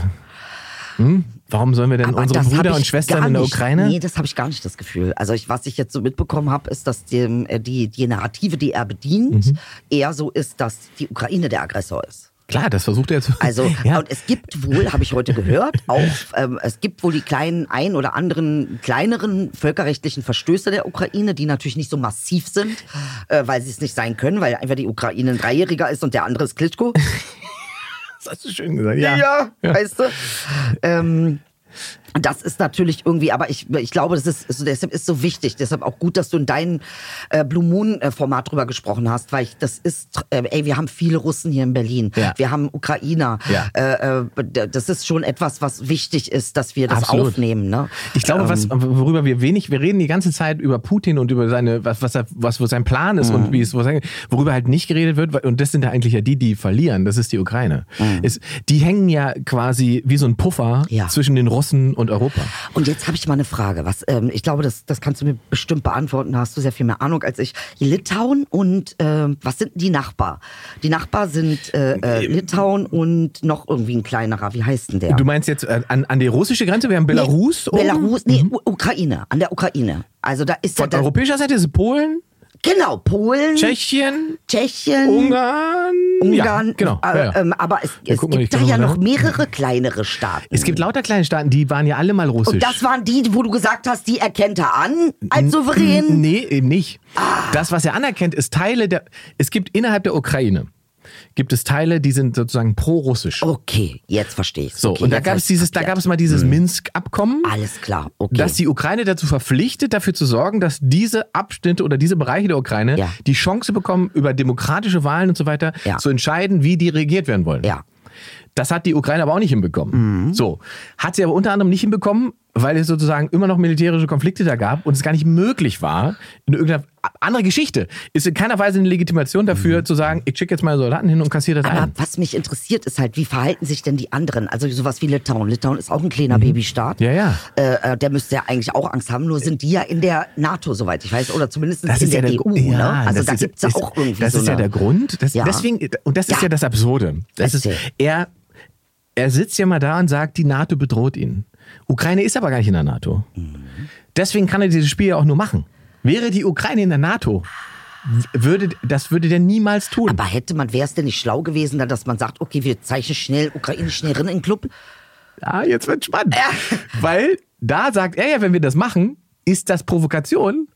hm, warum sollen wir denn Aber unsere Brüder und Schwestern in der nicht. Ukraine? Nee, das habe ich gar nicht das Gefühl. Also ich, was ich jetzt so mitbekommen habe, ist, dass die, äh, die, die Narrative, die er bedient, Mhm. eher so ist, dass die Ukraine der Aggressor ist. Klar, das versucht er zu. Also (laughs) ja. und es gibt wohl, habe ich heute gehört, auch ähm, es gibt wohl die kleinen ein oder anderen kleineren völkerrechtlichen Verstöße der Ukraine, die natürlich nicht so massiv sind, äh, weil sie es nicht sein können, weil einfach die Ukraine ein Dreijähriger ist und der andere ist Klitschko. (laughs) das hast du schön gesagt. Ja. Ja. weißt du. Ähm, das ist natürlich irgendwie, aber ich, ich glaube, das ist, ist deshalb ist so wichtig, deshalb auch gut, dass du in deinem äh, Blue Moon äh, drüber gesprochen hast, weil ich, das ist, äh, ey, wir haben viele Russen hier in Berlin, Ja. wir haben Ukrainer, Ja. äh, äh, das ist schon etwas, was wichtig ist, dass wir das Absolut. aufnehmen. Ne? Ich glaube, was, worüber wir wenig, wir reden die ganze Zeit über Putin und über seine, was, was, er, was wo sein Plan ist Mhm. und wie es, worüber halt nicht geredet wird, und das sind ja eigentlich ja die, die verlieren, das ist die Ukraine. Ist, die hängen ja quasi wie so ein Puffer Mhm. Ja. zwischen den Russen und Europa. Und jetzt habe ich mal eine Frage. Was, ähm, ich glaube, das, das kannst du mir bestimmt beantworten. Da hast du sehr viel mehr Ahnung als ich. Litauen und ähm, was sind die Nachbar? Die Nachbar sind äh, äh, Litauen und noch irgendwie ein kleinerer. Wie heißt denn der? Du meinst jetzt äh, an, an die russische Grenze, wir haben Belarus? Nee? Belarus, nee, U- Ukraine, an der Ukraine. Also da ist ja Von da, europäischer Seite ist Polen, genau Polen, Tschechien, Tschechien, Ungarn. Ungarn. Ja, genau. Äh, ja, ja. Ähm, aber es, es gibt da ja noch mehrere kleinere Staaten. es gibt lauter kleine Staaten, die waren ja alle mal russisch. und das waren die, wo du gesagt hast, die erkennt er an als souverän. Nee, eben nicht. Ah. Das, was er anerkennt, ist Teile der. Es gibt innerhalb der Ukraine gibt es Teile, die sind sozusagen pro-russisch. Okay, jetzt verstehe ich. So, okay, und da gab es dieses, da gab es mal dieses Minsk-Abkommen. Alles klar, okay. Dass die Ukraine dazu verpflichtet, dafür zu sorgen, dass diese Abschnitte oder diese Bereiche der Ukraine Ja. die Chance bekommen, über demokratische Wahlen und so weiter Ja. zu entscheiden, wie die regiert werden wollen. ja. Das hat die Ukraine aber auch nicht hinbekommen. Mhm. So. Hat sie aber unter anderem nicht hinbekommen, weil es sozusagen immer noch militärische Konflikte da gab und es gar nicht möglich war, in irgendeiner andere Geschichte, ist in keiner Weise eine Legitimation dafür zu sagen, ich schicke jetzt meine Soldaten hin und kassiere das Mhm. Aber ein. was mich interessiert, ist halt, wie verhalten sich denn die anderen? Also sowas wie Litauen. Litauen ist auch ein kleiner Babystaat. Mhm. Ja, ja. Äh, äh, der müsste ja eigentlich auch Angst haben, nur sind die ja in der NATO, soweit ich weiß, oder zumindest Das in ist ja der der, EU. Gru- ja, ne? Also da ist, gibt's ja auch irgendwie Das so ist ja der Grund. Das, Ja. Deswegen, und das ist Ja. das Absurde. Das ist, er, er sitzt ja mal da und sagt, die NATO bedroht ihn. Ukraine ist aber gar nicht in der NATO. Mhm. Deswegen kann er dieses Spiel ja auch nur machen. Wäre die Ukraine in der NATO, würde, das würde der niemals tun. Aber hätte man, wäre es denn nicht schlau gewesen, dann, dass man sagt, okay, wir zeichnen schnell Ukraine schnell in den Club? Ah, jetzt wird spannend. Weil da sagt er ja, wenn wir das machen, ist das Provokation.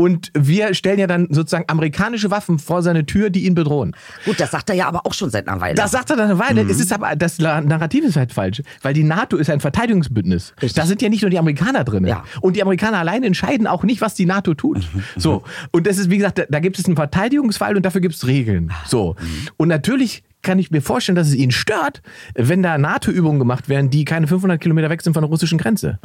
Und wir stellen ja dann sozusagen amerikanische Waffen vor seine Tür, die ihn bedrohen. Gut, das sagt er ja aber auch schon seit einer Weile. Das sagt er dann eine Weile. Es ist aber, das Narrativ ist halt falsch. Weil die NATO ist ein Verteidigungsbündnis. Richtig. Da sind ja nicht nur die Amerikaner drin. Ja. Und die Amerikaner alleine entscheiden auch nicht, was die NATO tut. So. Und das ist, wie gesagt, da, da gibt es einen Verteidigungsfall und dafür gibt es Regeln. So. Und natürlich kann ich mir vorstellen, dass es ihn stört, wenn da NATO-Übungen gemacht werden, die keine 500 Kilometer weg sind von der russischen Grenze.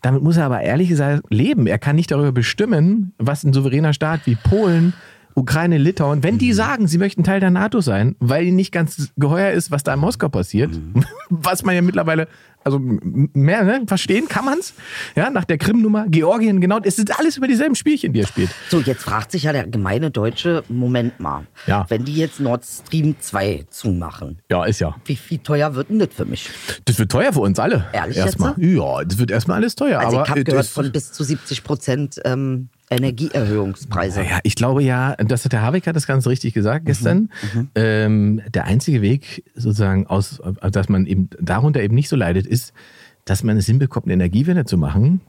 Damit muss er aber ehrlich gesagt leben. Er kann nicht darüber bestimmen, was ein souveräner Staat wie Polen, Ukraine, Litauen, wenn die sagen, sie möchten Teil der NATO sein, weil ihnen nicht ganz geheuer ist, was da in Moskau passiert, (laughs) was man ja mittlerweile, also mehr, ne, verstehen kann man's, ja, nach der Krim-Nummer, Georgien, genau, es sind alles über dieselben Spielchen, die er spielt. So, jetzt fragt sich ja der gemeine Deutsche, Moment mal, Ja. wenn die jetzt Nord Stream 2 zumachen, Ja, ist ja. wie viel teuer wird denn das für mich? Das wird teuer für uns alle. Ehrlich erstmal. jetzt? Ja, das wird erstmal alles teuer. Also aber ich habe gehört ist- von bis zu 70 Prozent ähm, Energieerhöhungspreise. Ja, ich glaube ja, das hat der Habeck hat das ganz richtig gesagt gestern. Ähm, der einzige Weg sozusagen aus, dass man eben darunter eben nicht so leidet, ist, dass man es hinbekommt, eine Energiewende zu machen,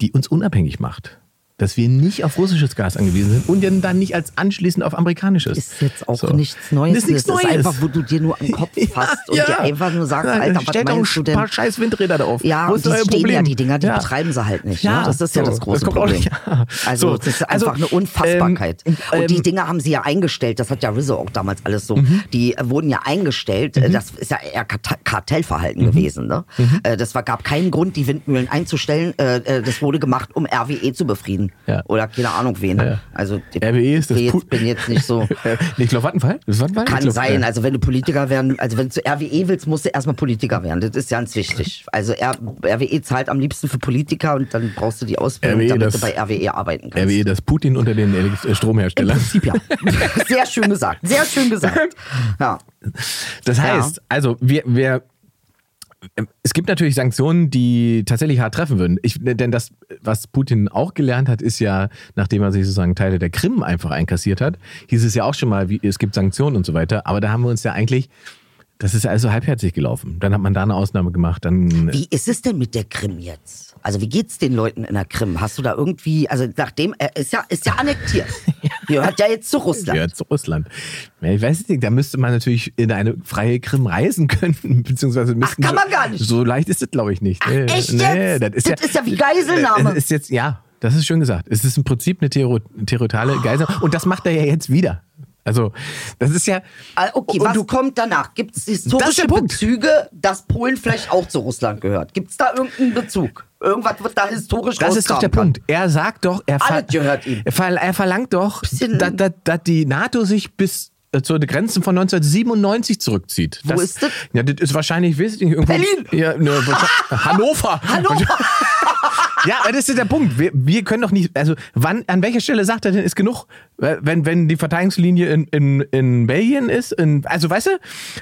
die uns unabhängig macht. Dass wir nicht auf russisches Gas angewiesen sind und dann nicht als anschließend auf amerikanisches. Ist jetzt auch So. nichts Neues. Das ist nichts Das Neues. einfach, wo du dir nur am Kopf (laughs) fasst und dir einfach nur sagst, Ja, Alter, was meinst du ein denn? paar scheiß Windräder drauf. Ja, Wo und ist die stehen Problem? ja, die Dinger, die Ja. betreiben sie halt nicht. Ja, ne? Das ist ja so, das große das auch Problem. ja. Also, So, das ist also, einfach eine Unfassbarkeit. ähm, und die ähm, Dinger haben sie ja eingestellt, das hat ja Rizzo auch damals alles so. Mhm. Die wurden ja eingestellt, äh, das ist ja eher Kart- Kartellverhalten Mhm. gewesen. Ne? Äh, Das war, gab keinen Grund, die Windmühlen einzustellen. Äh, äh, Das wurde gemacht, um RWE zu befrieden. Ja. Oder keine Ahnung wen. Ja. Also, RWE ist das jetzt, bin jetzt nicht so. (laughs) Ich glaube, Vattenfall? Das Vattenfall? Kann glaub, sein. Also wenn du Politiker werden, also wenn du zu RWE willst, musst du erstmal Politiker werden. Das ist ganz wichtig. Also RWE zahlt am liebsten für Politiker und dann brauchst du die Ausbildung, RWE, damit das- du bei RWE arbeiten kannst. RWE, das Putin unter den äh, Im Stromherstellern. Prinzip ja. (laughs) Sehr schön gesagt. Sehr schön gesagt. Ja. Das heißt, also wir, wir es gibt natürlich Sanktionen, die tatsächlich hart treffen würden. Ich, denn das, was Putin auch gelernt hat, ist ja, nachdem er sich sozusagen Teile der Krim einfach einkassiert hat, hieß es ja auch schon mal, wie, es gibt Sanktionen und so weiter. Aber da haben wir uns ja eigentlich, das ist ja also halbherzig gelaufen. Dann hat man da eine Ausnahme gemacht. Dann, Wie ist es denn mit der Krim jetzt? Also wie geht's den Leuten in der Krim? Hast du da irgendwie, also nachdem, er ist ja, ist ja annektiert. (laughs) (laughs) Gehört ja jetzt zu Russland. gehört zu Russland. Ich weiß nicht, da müsste man natürlich in eine freie Krim reisen (laughs) können, beziehungsweise müssten kann man gar nicht. So leicht ist es, glaube ich, nicht. Ach, echt jetzt? das ist, Das ja, ist ja wie Geiselnahme. Das ist jetzt, ja, das ist schön gesagt. Es ist im Prinzip eine territoriale Geiselnahme und das macht er ja jetzt wieder. Also, das ist ja. Ah, Okay, was du, kommt danach? Gibt es Das ist historische Punkt. Bezüge, dass Polen vielleicht auch zu Russland gehört? Gibt es da irgendeinen Bezug? Irgendwas wird da historisch das ist doch der rauskramen Punkt. Er sagt doch, er, ver er, ver er verlangt doch, dass, dass, dass die NATO sich bis äh, zu den Grenzen von 1997 zurückzieht. Wo ist das? Ja, das ist wahrscheinlich, weiß ich nicht, irgendwo. Berlin. Ja, ne, Hannover. (laughs) Hannover. (laughs) Ja, das ist der Punkt. Wir, wir können doch nicht, also wann, an welcher Stelle sagt er denn, ist genug? Äh, Wenn, wenn die Verteidigungslinie in, in, in Belgien ist, in, also weißt du?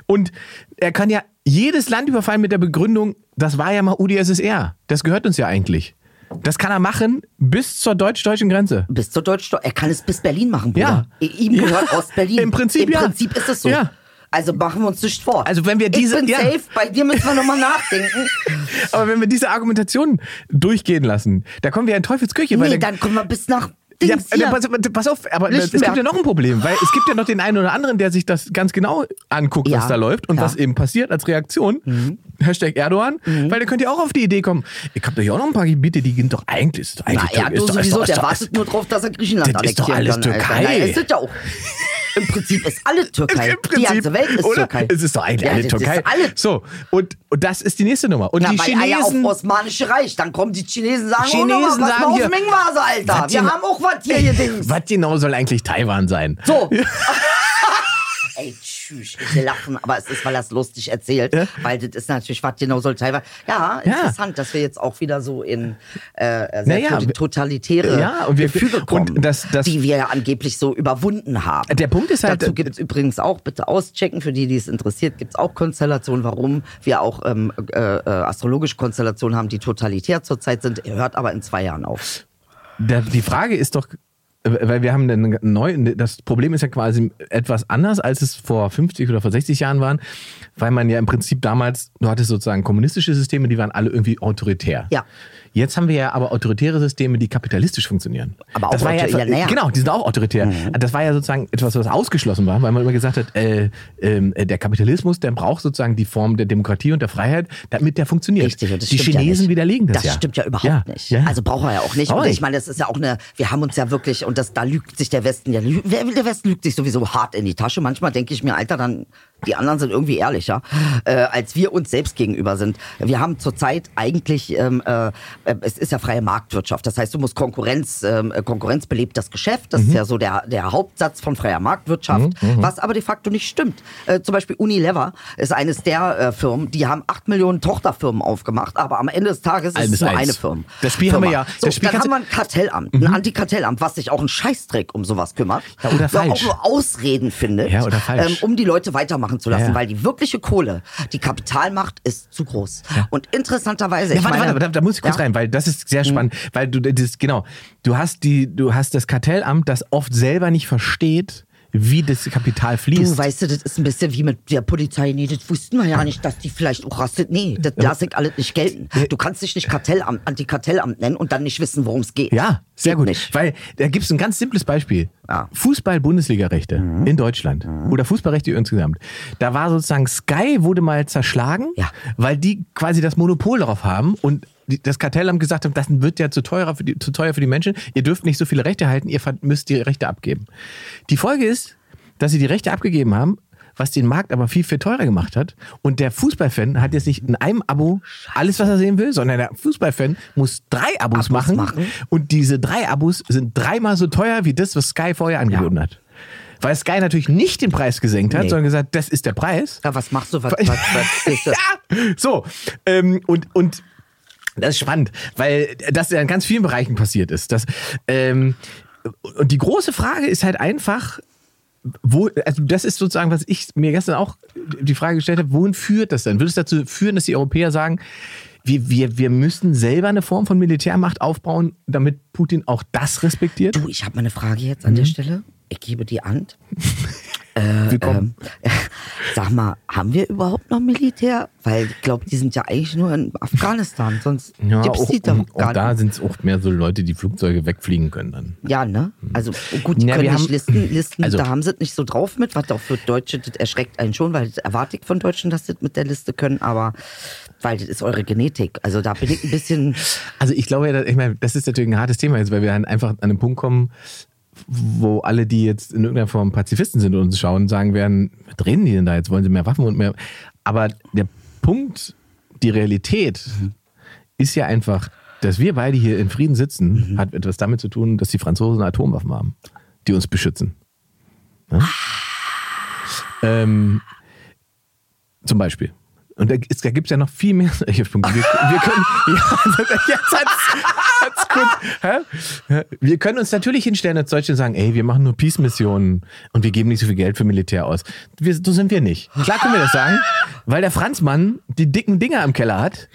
Und er kann ja jedes Land überfallen mit der Begründung, das war ja mal UdSSR. Das gehört uns ja eigentlich. Das kann er machen bis zur deutsch-deutschen Grenze. Bis zur Deutsch Er kann es bis Berlin machen, Bruder. Ja. Ihm gehört Ja. Ost-Berlin. (laughs) Im Prinzip, Im ja. Prinzip ist es so. Ja. Also machen wir uns nicht vor. Also wenn wir diese- Ich bin ja. safe, bei dir müssen wir nochmal nachdenken. (laughs) Aber wenn wir diese Argumentation durchgehen lassen, da kommen wir in Teufelsküche. nee, dann kommen wir bis nach Dings äh, pass, pass auf, aber es Lichtenberg. gibt ja noch ein Problem, weil es gibt ja noch den einen oder anderen, der sich das ganz genau anguckt, Ja. was da läuft und Ja. Mhm. was eben passiert als Reaktion. Hashtag Erdogan, weil der könnte ja auch auf die Idee kommen, ich habe doch hier auch noch ein paar Gebiete, die sind doch eigentlich, ist doch eigentlich Na, er ist doch- ist sowieso, doch- ist der doch- wartet nur drauf, dass er Griechenland Das ist doch alles kann. Alter. Türkei. Na, es ist ja auch. Im Prinzip ist alle Türkei. Im Prinzip, die ganze Welt ist oder? Türkei. Es ist doch eigentlich Ja, alle Türkei. Alle So, und, und das ist die nächste Nummer. Und Ja, die bei Eier auf Chinesen, Osmanische Reich. Dann kommen die Chinesen sagen, Chinesen oh, Chinesen sagen sagen mal hier, auf Mingvase, Alter. Wir haben auch was hier gedings. (laughs) was genau soll eigentlich Taiwan sein? So. (laughs) Ey, tschüss, ich lachen, aber es ist, weil er es lustig erzählt. Ja. Weil das ist natürlich, was genau soll teilweise. Ja, Ja. interessant, dass wir jetzt auch wieder so in äh, sehr Naja, totalitäre Ja, und wir- Gefüge kommen, und das- das- die wir ja angeblich so überwunden haben. Der Punkt ist halt- Dazu gibt es übrigens auch, bitte auschecken, für die, die es interessiert, gibt es auch Konstellationen, warum wir auch ähm, äh, äh, astrologische Konstellationen haben, die totalitär zurzeit sind, hört aber in zwei Jahren auf. Da, die Frage ist doch, äh, weil wir haben dann neu, das Problem ist ja quasi etwas anders, als es vor 50 oder vor 60 Jahren waren, weil man ja im Prinzip damals, du hattest sozusagen kommunistische Systeme, die waren alle irgendwie autoritär. Ja. Jetzt haben wir ja aber autoritäre Systeme, die kapitalistisch funktionieren. Aber auch das war ja, ja, ja. Genau, die sind auch autoritär. Das war ja sozusagen etwas, was ausgeschlossen war, weil man immer gesagt hat, äh, ähm, äh, der Kapitalismus, der braucht sozusagen die Form der Demokratie und der Freiheit, damit der funktioniert. Richtig, und das die stimmt ja Chinesen nicht. widerlegen das, Das ja. stimmt ja überhaupt Ja, nicht. ja. Also braucht er ja auch nicht. Und ich meine, das ist ja auch eine, wir haben uns ja wirklich, und das, da lügt sich der Westen ja, der Westen lügt sich sowieso hart in die Tasche. Manchmal denke ich mir, Alter, dann, die anderen sind irgendwie ehrlicher, äh, als wir uns selbst gegenüber sind. Wir haben zurzeit eigentlich, ähm, äh, äh, es ist ja freie Marktwirtschaft. Das heißt, du musst Konkurrenz, ähm, äh, Konkurrenz belebt das Geschäft. Das ist ja so der, der Hauptsatz von freier Marktwirtschaft, was aber de facto nicht stimmt. Äh, zum Beispiel Unilever ist eines der äh, Firmen, die haben acht Millionen Tochterfirmen aufgemacht, aber am Ende des Tages ist es nur eins. eine Firma. Das Spiel haben wir Firma. ja- So, das Spiel dann haben wir ein Kartellamt, ein Antikartellamt, was sich auch ein Scheißdreck um sowas kümmert. Ja, oder Wo falsch. auch nur Ausreden findet, Ja, oder falsch. Ähm, um die Leute weitermachen zu lassen, Ja, ja. weil die wirkliche Kohle, die Kapitalmacht ist zu groß. Und interessanterweise, Ja, ich warte, meine, warte, da, da muss ich kurz Ja. rein, weil das ist sehr spannend, weil du das genau, du hast die, du hast das Kartellamt, das oft selber nicht versteht, wie das Kapital fließt. Du weißt du, das ist ein bisschen wie mit der Polizei. Nee, das wussten wir ja nicht, dass die vielleicht auch rastet. Nee, das lasse ich alles nicht gelten. Du kannst dich nicht Kartellamt, Antikartellamt nennen und dann nicht wissen, worum es geht. Ja, sehr Geht gut. Nicht. Weil da gibt es ein ganz simples Beispiel. Ja. Fußball-Bundesliga-Rechte in Deutschland oder Fußballrechte insgesamt. Da war sozusagen Sky wurde mal zerschlagen, Ja. weil die quasi das Monopol darauf haben und das Kartellamt gesagt hat, das wird ja zu teuer, für die, zu teuer für die Menschen. Ihr dürft nicht so viele Rechte halten, ihr müsst die Rechte abgeben. Die Folge ist, dass sie die Rechte abgegeben haben, was den Markt aber viel, viel teurer gemacht hat. Und der Fußballfan hat jetzt nicht in einem Abo alles, was er sehen will, sondern der Fußballfan muss drei Abos, Abos machen. machen. Und diese drei Abos sind dreimal so teuer wie das, was Sky vorher angeboten hat. Weil Sky natürlich nicht den Preis gesenkt hat, Nee. sondern gesagt, das ist der Preis. Ja, was machst du? Was, (laughs) was, was, ist das? Ja, so. Ähm, und, und das ist spannend, weil das ja in ganz vielen Bereichen passiert ist. Das, ähm, und die große Frage ist halt einfach, wo, also das ist sozusagen, was ich mir gestern auch die Frage gestellt habe, wohin führt das denn? Würde es dazu führen, dass die Europäer sagen, wir, wir, wir müssen selber eine Form von Militärmacht aufbauen, damit Putin auch das respektiert? Du, ich habe mal eine Frage jetzt an der Stelle. Ich gebe die Hand. (laughs) Willkommen. Ähm, (laughs) sag mal, haben wir überhaupt noch Militär? Weil ich glaube, die sind ja eigentlich nur in Afghanistan, sonst ja, gibt's auch, die doch auch gar da nicht. sind es auch mehr so Leute, die Flugzeuge wegfliegen können dann. Ja, ne? Also gut, die Ja, können wir nicht haben- Listen, Listen Also- da haben sie es nicht so drauf mit, was auch für Deutsche, das erschreckt einen schon, weil das erwarte ich von Deutschen, dass sie das mit der Liste können, aber weil das ist eure Genetik. Also da bin ich ein bisschen, Also ich glaube, ja, ich meine, das ist natürlich ein hartes Thema jetzt, weil wir dann einfach an einen Punkt kommen, wo alle, die jetzt in irgendeiner Form Pazifisten sind und uns schauen, sagen werden, was reden die denn da jetzt? Wollen sie mehr Waffen und mehr? Aber der Punkt, die Realität ist ja einfach, dass wir beide hier in Frieden sitzen, hat etwas damit zu tun, dass die Franzosen Atomwaffen haben, die uns beschützen. Ne? Ähm, zum Beispiel. Und da, da gibt es ja noch viel mehr solche Punkte. Wir, wir können, (laughs) ja, (laughs) jetzt hat's, hat's gut. Wir können uns natürlich hinstellen als Deutsche und sagen, ey, wir machen nur Peace-Missionen und wir geben nicht so viel Geld für Militär aus. Wir, so sind wir nicht. Klar können wir das sagen, weil der Franzmann die dicken Dinger im Keller hat.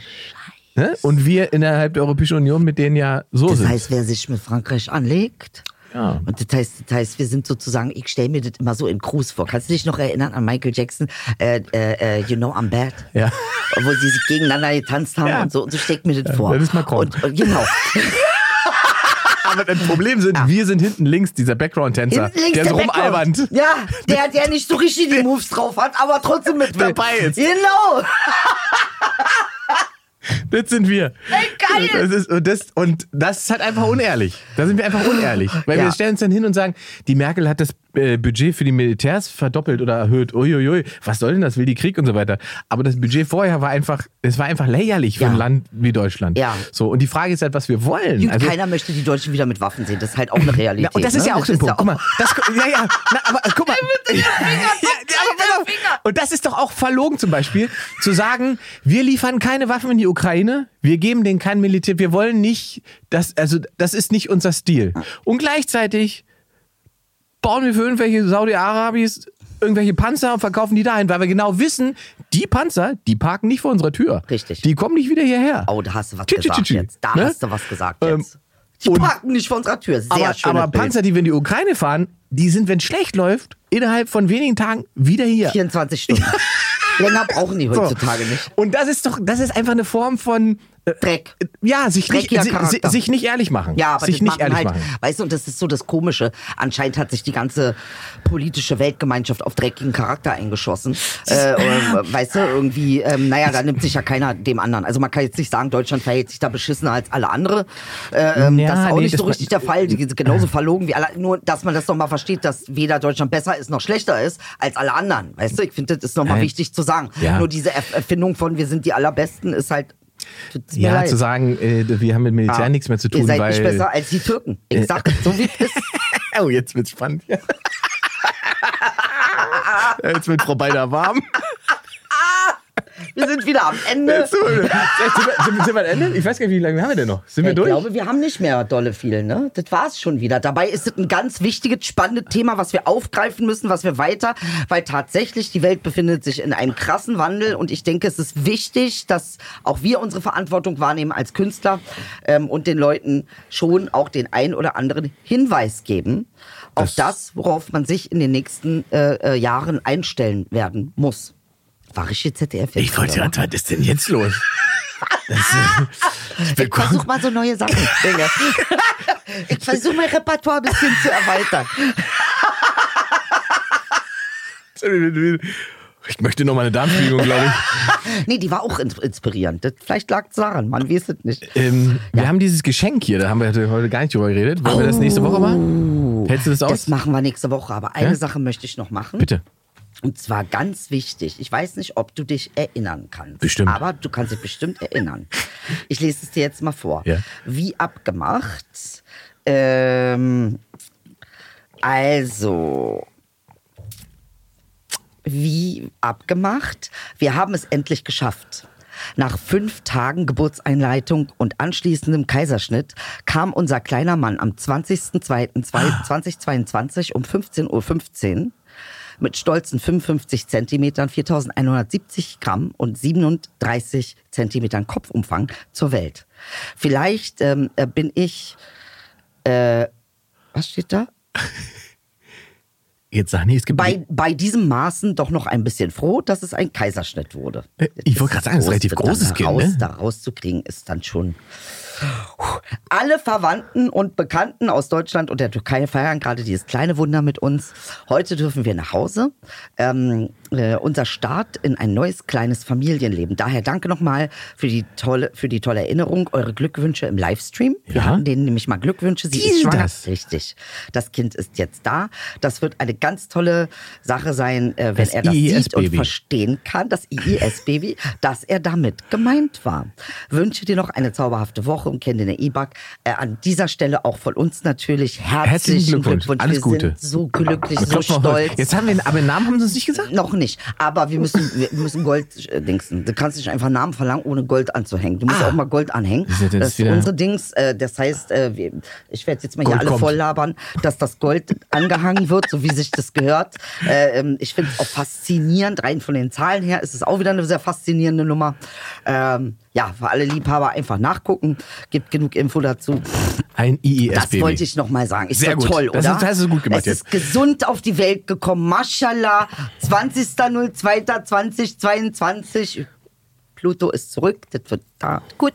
Ne? Und wir innerhalb der Europäischen Union mit denen ja so das sind. heißt, wer sich mit Frankreich anlegt, Ja. Und das heißt, das heißt, wir sind sozusagen, ich stelle mir das immer so in Gruß vor. Kannst du dich noch erinnern an Michael Jackson, äh, äh, äh, You Know I'm Bad? Ja. Wo sie sich gegeneinander getanzt haben Ja. und so, und so steckt mir das vor. das ist Macron. Und, und genau. (laughs) Aber das Problem sind, wir sind hinten links, dieser Background-Tänzer, der so Background. rumalbernd. Ja, der, der nicht so richtig die Moves drauf hat, aber trotzdem mit. (laughs) Dabei ist. Genau. (laughs) Das sind wir. geil. Das ist, und, das, und das ist halt einfach unehrlich. Da sind wir einfach unehrlich. Weil Ja. wir stellen uns dann hin und sagen, die Merkel hat das Budget für die Militärs verdoppelt oder erhöht. Uiuiui, was soll denn das? Will die Krieg und so weiter. Aber das Budget vorher war einfach, es war einfach lächerlich für Ja. ein Land wie Deutschland. Ja. So, und die Frage ist halt, was wir wollen. Gut, Also- keiner möchte die Deutschen wieder mit Waffen sehen. Das ist halt auch eine (laughs) Realität. ja, und das ist ne? ja auch so ein Punkt. Guck mal, das, ja, ja, na, aber äh, guck mal. (laughs) (laughs) Ja, ja, aber. Und das ist doch auch verlogen zum Beispiel, zu sagen, wir liefern keine Waffen in die Ukraine, wir geben denen kein Militär, wir wollen nicht, das, also das ist nicht unser Stil. Und gleichzeitig bauen wir für irgendwelche Saudi-Arabis irgendwelche Panzer und verkaufen die dahin, weil wir genau wissen, die Panzer, die parken nicht vor unserer Tür. Richtig. Die kommen nicht wieder hierher. Oh, da hast du was Tschü, tschü, gesagt tschü, tschü. jetzt. Da Ne? hast du was gesagt Ähm, jetzt. Die und- parken nicht vor unserer Tür. Sehr aber, schönes aber Bild. Panzer, die wir in die Ukraine fahren, die sind, wenn es schlecht läuft, innerhalb von wenigen Tagen wieder hier. 24 Stunden. (laughs) Länger brauchen die So. heutzutage nicht. Und das ist doch, das ist einfach eine Form von Dreck. Ja, sich nicht, si- sich nicht ehrlich machen. Ja, aber sich nicht ehrlich halt, machen. weißt du, und das ist so das Komische. Anscheinend hat sich die ganze politische Weltgemeinschaft auf dreckigen Charakter eingeschossen. Äh, äh, weißt du, irgendwie, ähm, naja, da nimmt sich ja keiner dem anderen. Also man kann jetzt nicht sagen, Deutschland verhält sich da beschissener als alle andere. Äh, ähm, Ja, das ist auch nee, nicht so richtig der Fall. Die sind genauso verlogen wie alle. Nur, dass man das doch mal versteht, dass weder Deutschland besser ist noch schlechter ist als alle anderen. Weißt du, ich finde, das ist nochmal wichtig zu sagen. Ja. Nur diese Erf- Erfindung von wir sind die allerbesten ist halt. Tut's mir Ja, leid. zu sagen, äh, wir haben mit Militär Ja. nichts mehr zu tun, Ihr seid weil. nicht besser als die Türken. Ich sag es so, wie es ist. (laughs) oh, jetzt wird's spannend. Ja. (laughs) jetzt wird Frau Beider warm. Wir sind wieder am Ende. Sind, wir, sind, sind wir am Ende? Ich weiß gar nicht, wie lange haben wir denn noch? Sind wir ich durch? glaube, wir haben nicht mehr dolle viel, ne? Das war's schon wieder. Dabei ist es ein ganz wichtiges, spannendes Thema, was wir aufgreifen müssen, was wir weiter, weil tatsächlich die Welt befindet sich in einem krassen Wandel und ich denke, es ist wichtig, dass auch wir unsere Verantwortung wahrnehmen als Künstler ähm, und den Leuten schon auch den ein oder anderen Hinweis geben auf Das- das, worauf man sich in den nächsten äh, äh, Jahren einstellen werden muss. War ich jetzt ZDF? ich wollte ja. gerade, was ist denn jetzt los? Das, äh, Ich versuche mal so neue Sachen. Dinge. Ich versuche mein Repertoire ein bisschen zu erweitern. ich möchte noch mal eine Darmspiegelung, glaube ich. Nee, die war auch ins- inspirierend. Das, vielleicht lag es daran, man weiß es nicht. Ähm, Wir haben dieses Geschenk hier, da haben wir heute gar nicht drüber geredet. Wollen wir das nächste Woche machen? Hältst du das aus? Das machen wir nächste Woche. Aber eine Ja? Sache möchte ich noch machen. Bitte. Und zwar ganz wichtig. Ich weiß nicht, ob du dich erinnern kannst. Bestimmt. Aber du kannst dich bestimmt erinnern. Ich lese es dir jetzt mal vor. Ja. Wie abgemacht. Ähm, also. Wie abgemacht. Wir haben es endlich geschafft. Nach fünf Tagen Geburtseinleitung und anschließendem Kaiserschnitt kam unser kleiner Mann am 20.02.2022 um 15.15 Uhr mit stolzen 55 Zentimetern, 4170 Gramm und 37 Zentimetern Kopfumfang zur Welt. Vielleicht ähm, äh, bin ich, äh, was steht da? Jetzt sag nicht, es gibt. Bei, bei diesem Maßen doch noch ein bisschen froh, dass es ein Kaiserschnitt wurde. Äh, ich wollte gerade sagen, das ist ein relativ Groß- großes dann Kind, raus, ne? Da rauszukriegen ist dann schon. Alle Verwandten und Bekannten aus Deutschland und der Türkei feiern gerade dieses kleine Wunder mit uns. Heute dürfen wir nach Hause. Ähm, äh, unser Start in ein neues kleines Familienleben. Daher danke nochmal für die tolle, für die tolle Erinnerung, eure Glückwünsche im Livestream. Wir Ja? hatten denen nämlich mal Glückwünsche. Sie Die ist schwanger. das. Richtig. Das Kind ist jetzt da. Das wird eine ganz tolle Sache sein, äh, wenn Das er das sieht und verstehen kann, das IIS-Baby, dass er damit gemeint war. Wünsche dir noch eine zauberhafte Woche kenne den E-Bug. Äh, an dieser Stelle auch von uns natürlich herzlichen, Herzlichen Glückwunsch. Alles wir Gute. sind so glücklich, so stolz. Jetzt haben wir, aber Namen haben sie uns nicht gesagt? Noch nicht, aber wir müssen, wir müssen Gold äh, dingsen. Du kannst nicht einfach Namen verlangen, ohne Gold anzuhängen. Du musst Ah. auch mal Gold anhängen. Das ist das ist unsere Dings. Äh, das heißt, äh, ich werde jetzt mal hier Gold alle kommt. voll labern, dass das Gold angehangen wird, so wie sich das gehört. Äh, ähm, ich finde es auch faszinierend. Rein von den Zahlen her ist es auch wieder eine sehr faszinierende Nummer. Ähm, ja, für alle Liebhaber einfach nachgucken. Gibt genug Info dazu. Ein IIS-Baby. Das wollte ich noch mal sagen. Ist Sehr gut. toll, Das oder? ist- das hast du gut gemacht es jetzt. ist gesund auf die Welt gekommen. Mashallah. 20.02.2022. Pluto ist zurück, das wird da gut.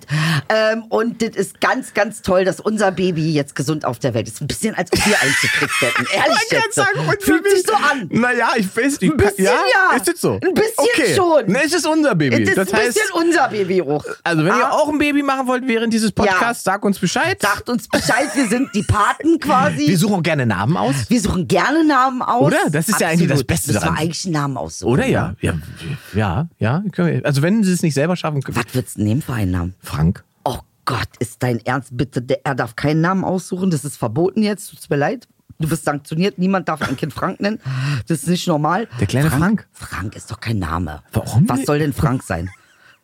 Ähm, und das ist ganz, ganz toll, dass unser Baby jetzt gesund auf der Welt ist. Ein bisschen, als ob wir einzukriegt hätten. Ehrlich Ich kann jetzt. sagen, unser Fühlt sich so an. Naja, ich weiß nicht. Ein bisschen, ja? ja. Ist es so? Ein bisschen okay. schon. Ne, es ist unser Baby. Das das ist ein heißt, bisschen unser Baby auch. also wenn ihr Ah, auch ein Baby machen wollt während dieses Podcasts, sag uns Bescheid. Sagt uns Bescheid, wir sind die Paten quasi. Wir suchen auch gerne Namen aus. Wir suchen gerne Namen aus. Oder? Das ist ja eigentlich das Beste Das daran. war eigentlich Namen aussuchen. Oder ja? Ja, ja, ja. Also wenn sie es nicht selber schaffen, können Was würdest du nehmen für einen Namen? Frank. Oh Gott, ist dein Ernst bitte? Der, er darf keinen Namen aussuchen. Das ist verboten jetzt. Tut's mir leid. Du bist sanktioniert. Niemand darf ein Kind Frank nennen. Das ist nicht normal. Der kleine Frank. Frank ist doch kein Name. Warum Was soll denn Frank sein?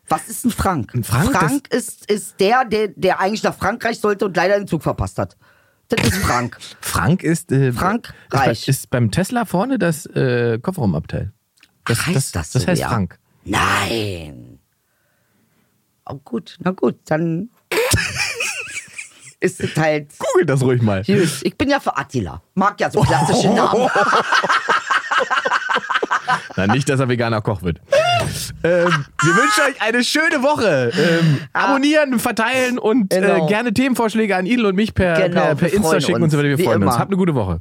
Was ist ein Frank? Ein Frank, Frank ist, ist der, der, der eigentlich nach Frankreich sollte und leider den Zug verpasst hat. Das ist Frank. (laughs) Frank ist, äh, Frank ist, bei, Reich. ist beim Tesla vorne das äh, Kofferraumabteil. Das, heißt das, das, das heißt ja? Frank. Nein. Oh gut, na gut, dann (laughs) ist es halt. Google das ruhig mal. Gut, Ich bin ja für Attila. Mag ja so klassische (laughs) Namen. (laughs) Na, nicht, dass er veganer Koch wird. ähm, wir wünschen euch eine schöne Woche. Ähm, abonnieren, verteilen und äh, Genau. gerne Themenvorschläge an Idel und mich per, Genau, per, per Insta schicken und so weiter. Wir wie freuen uns. Habt eine gute Woche.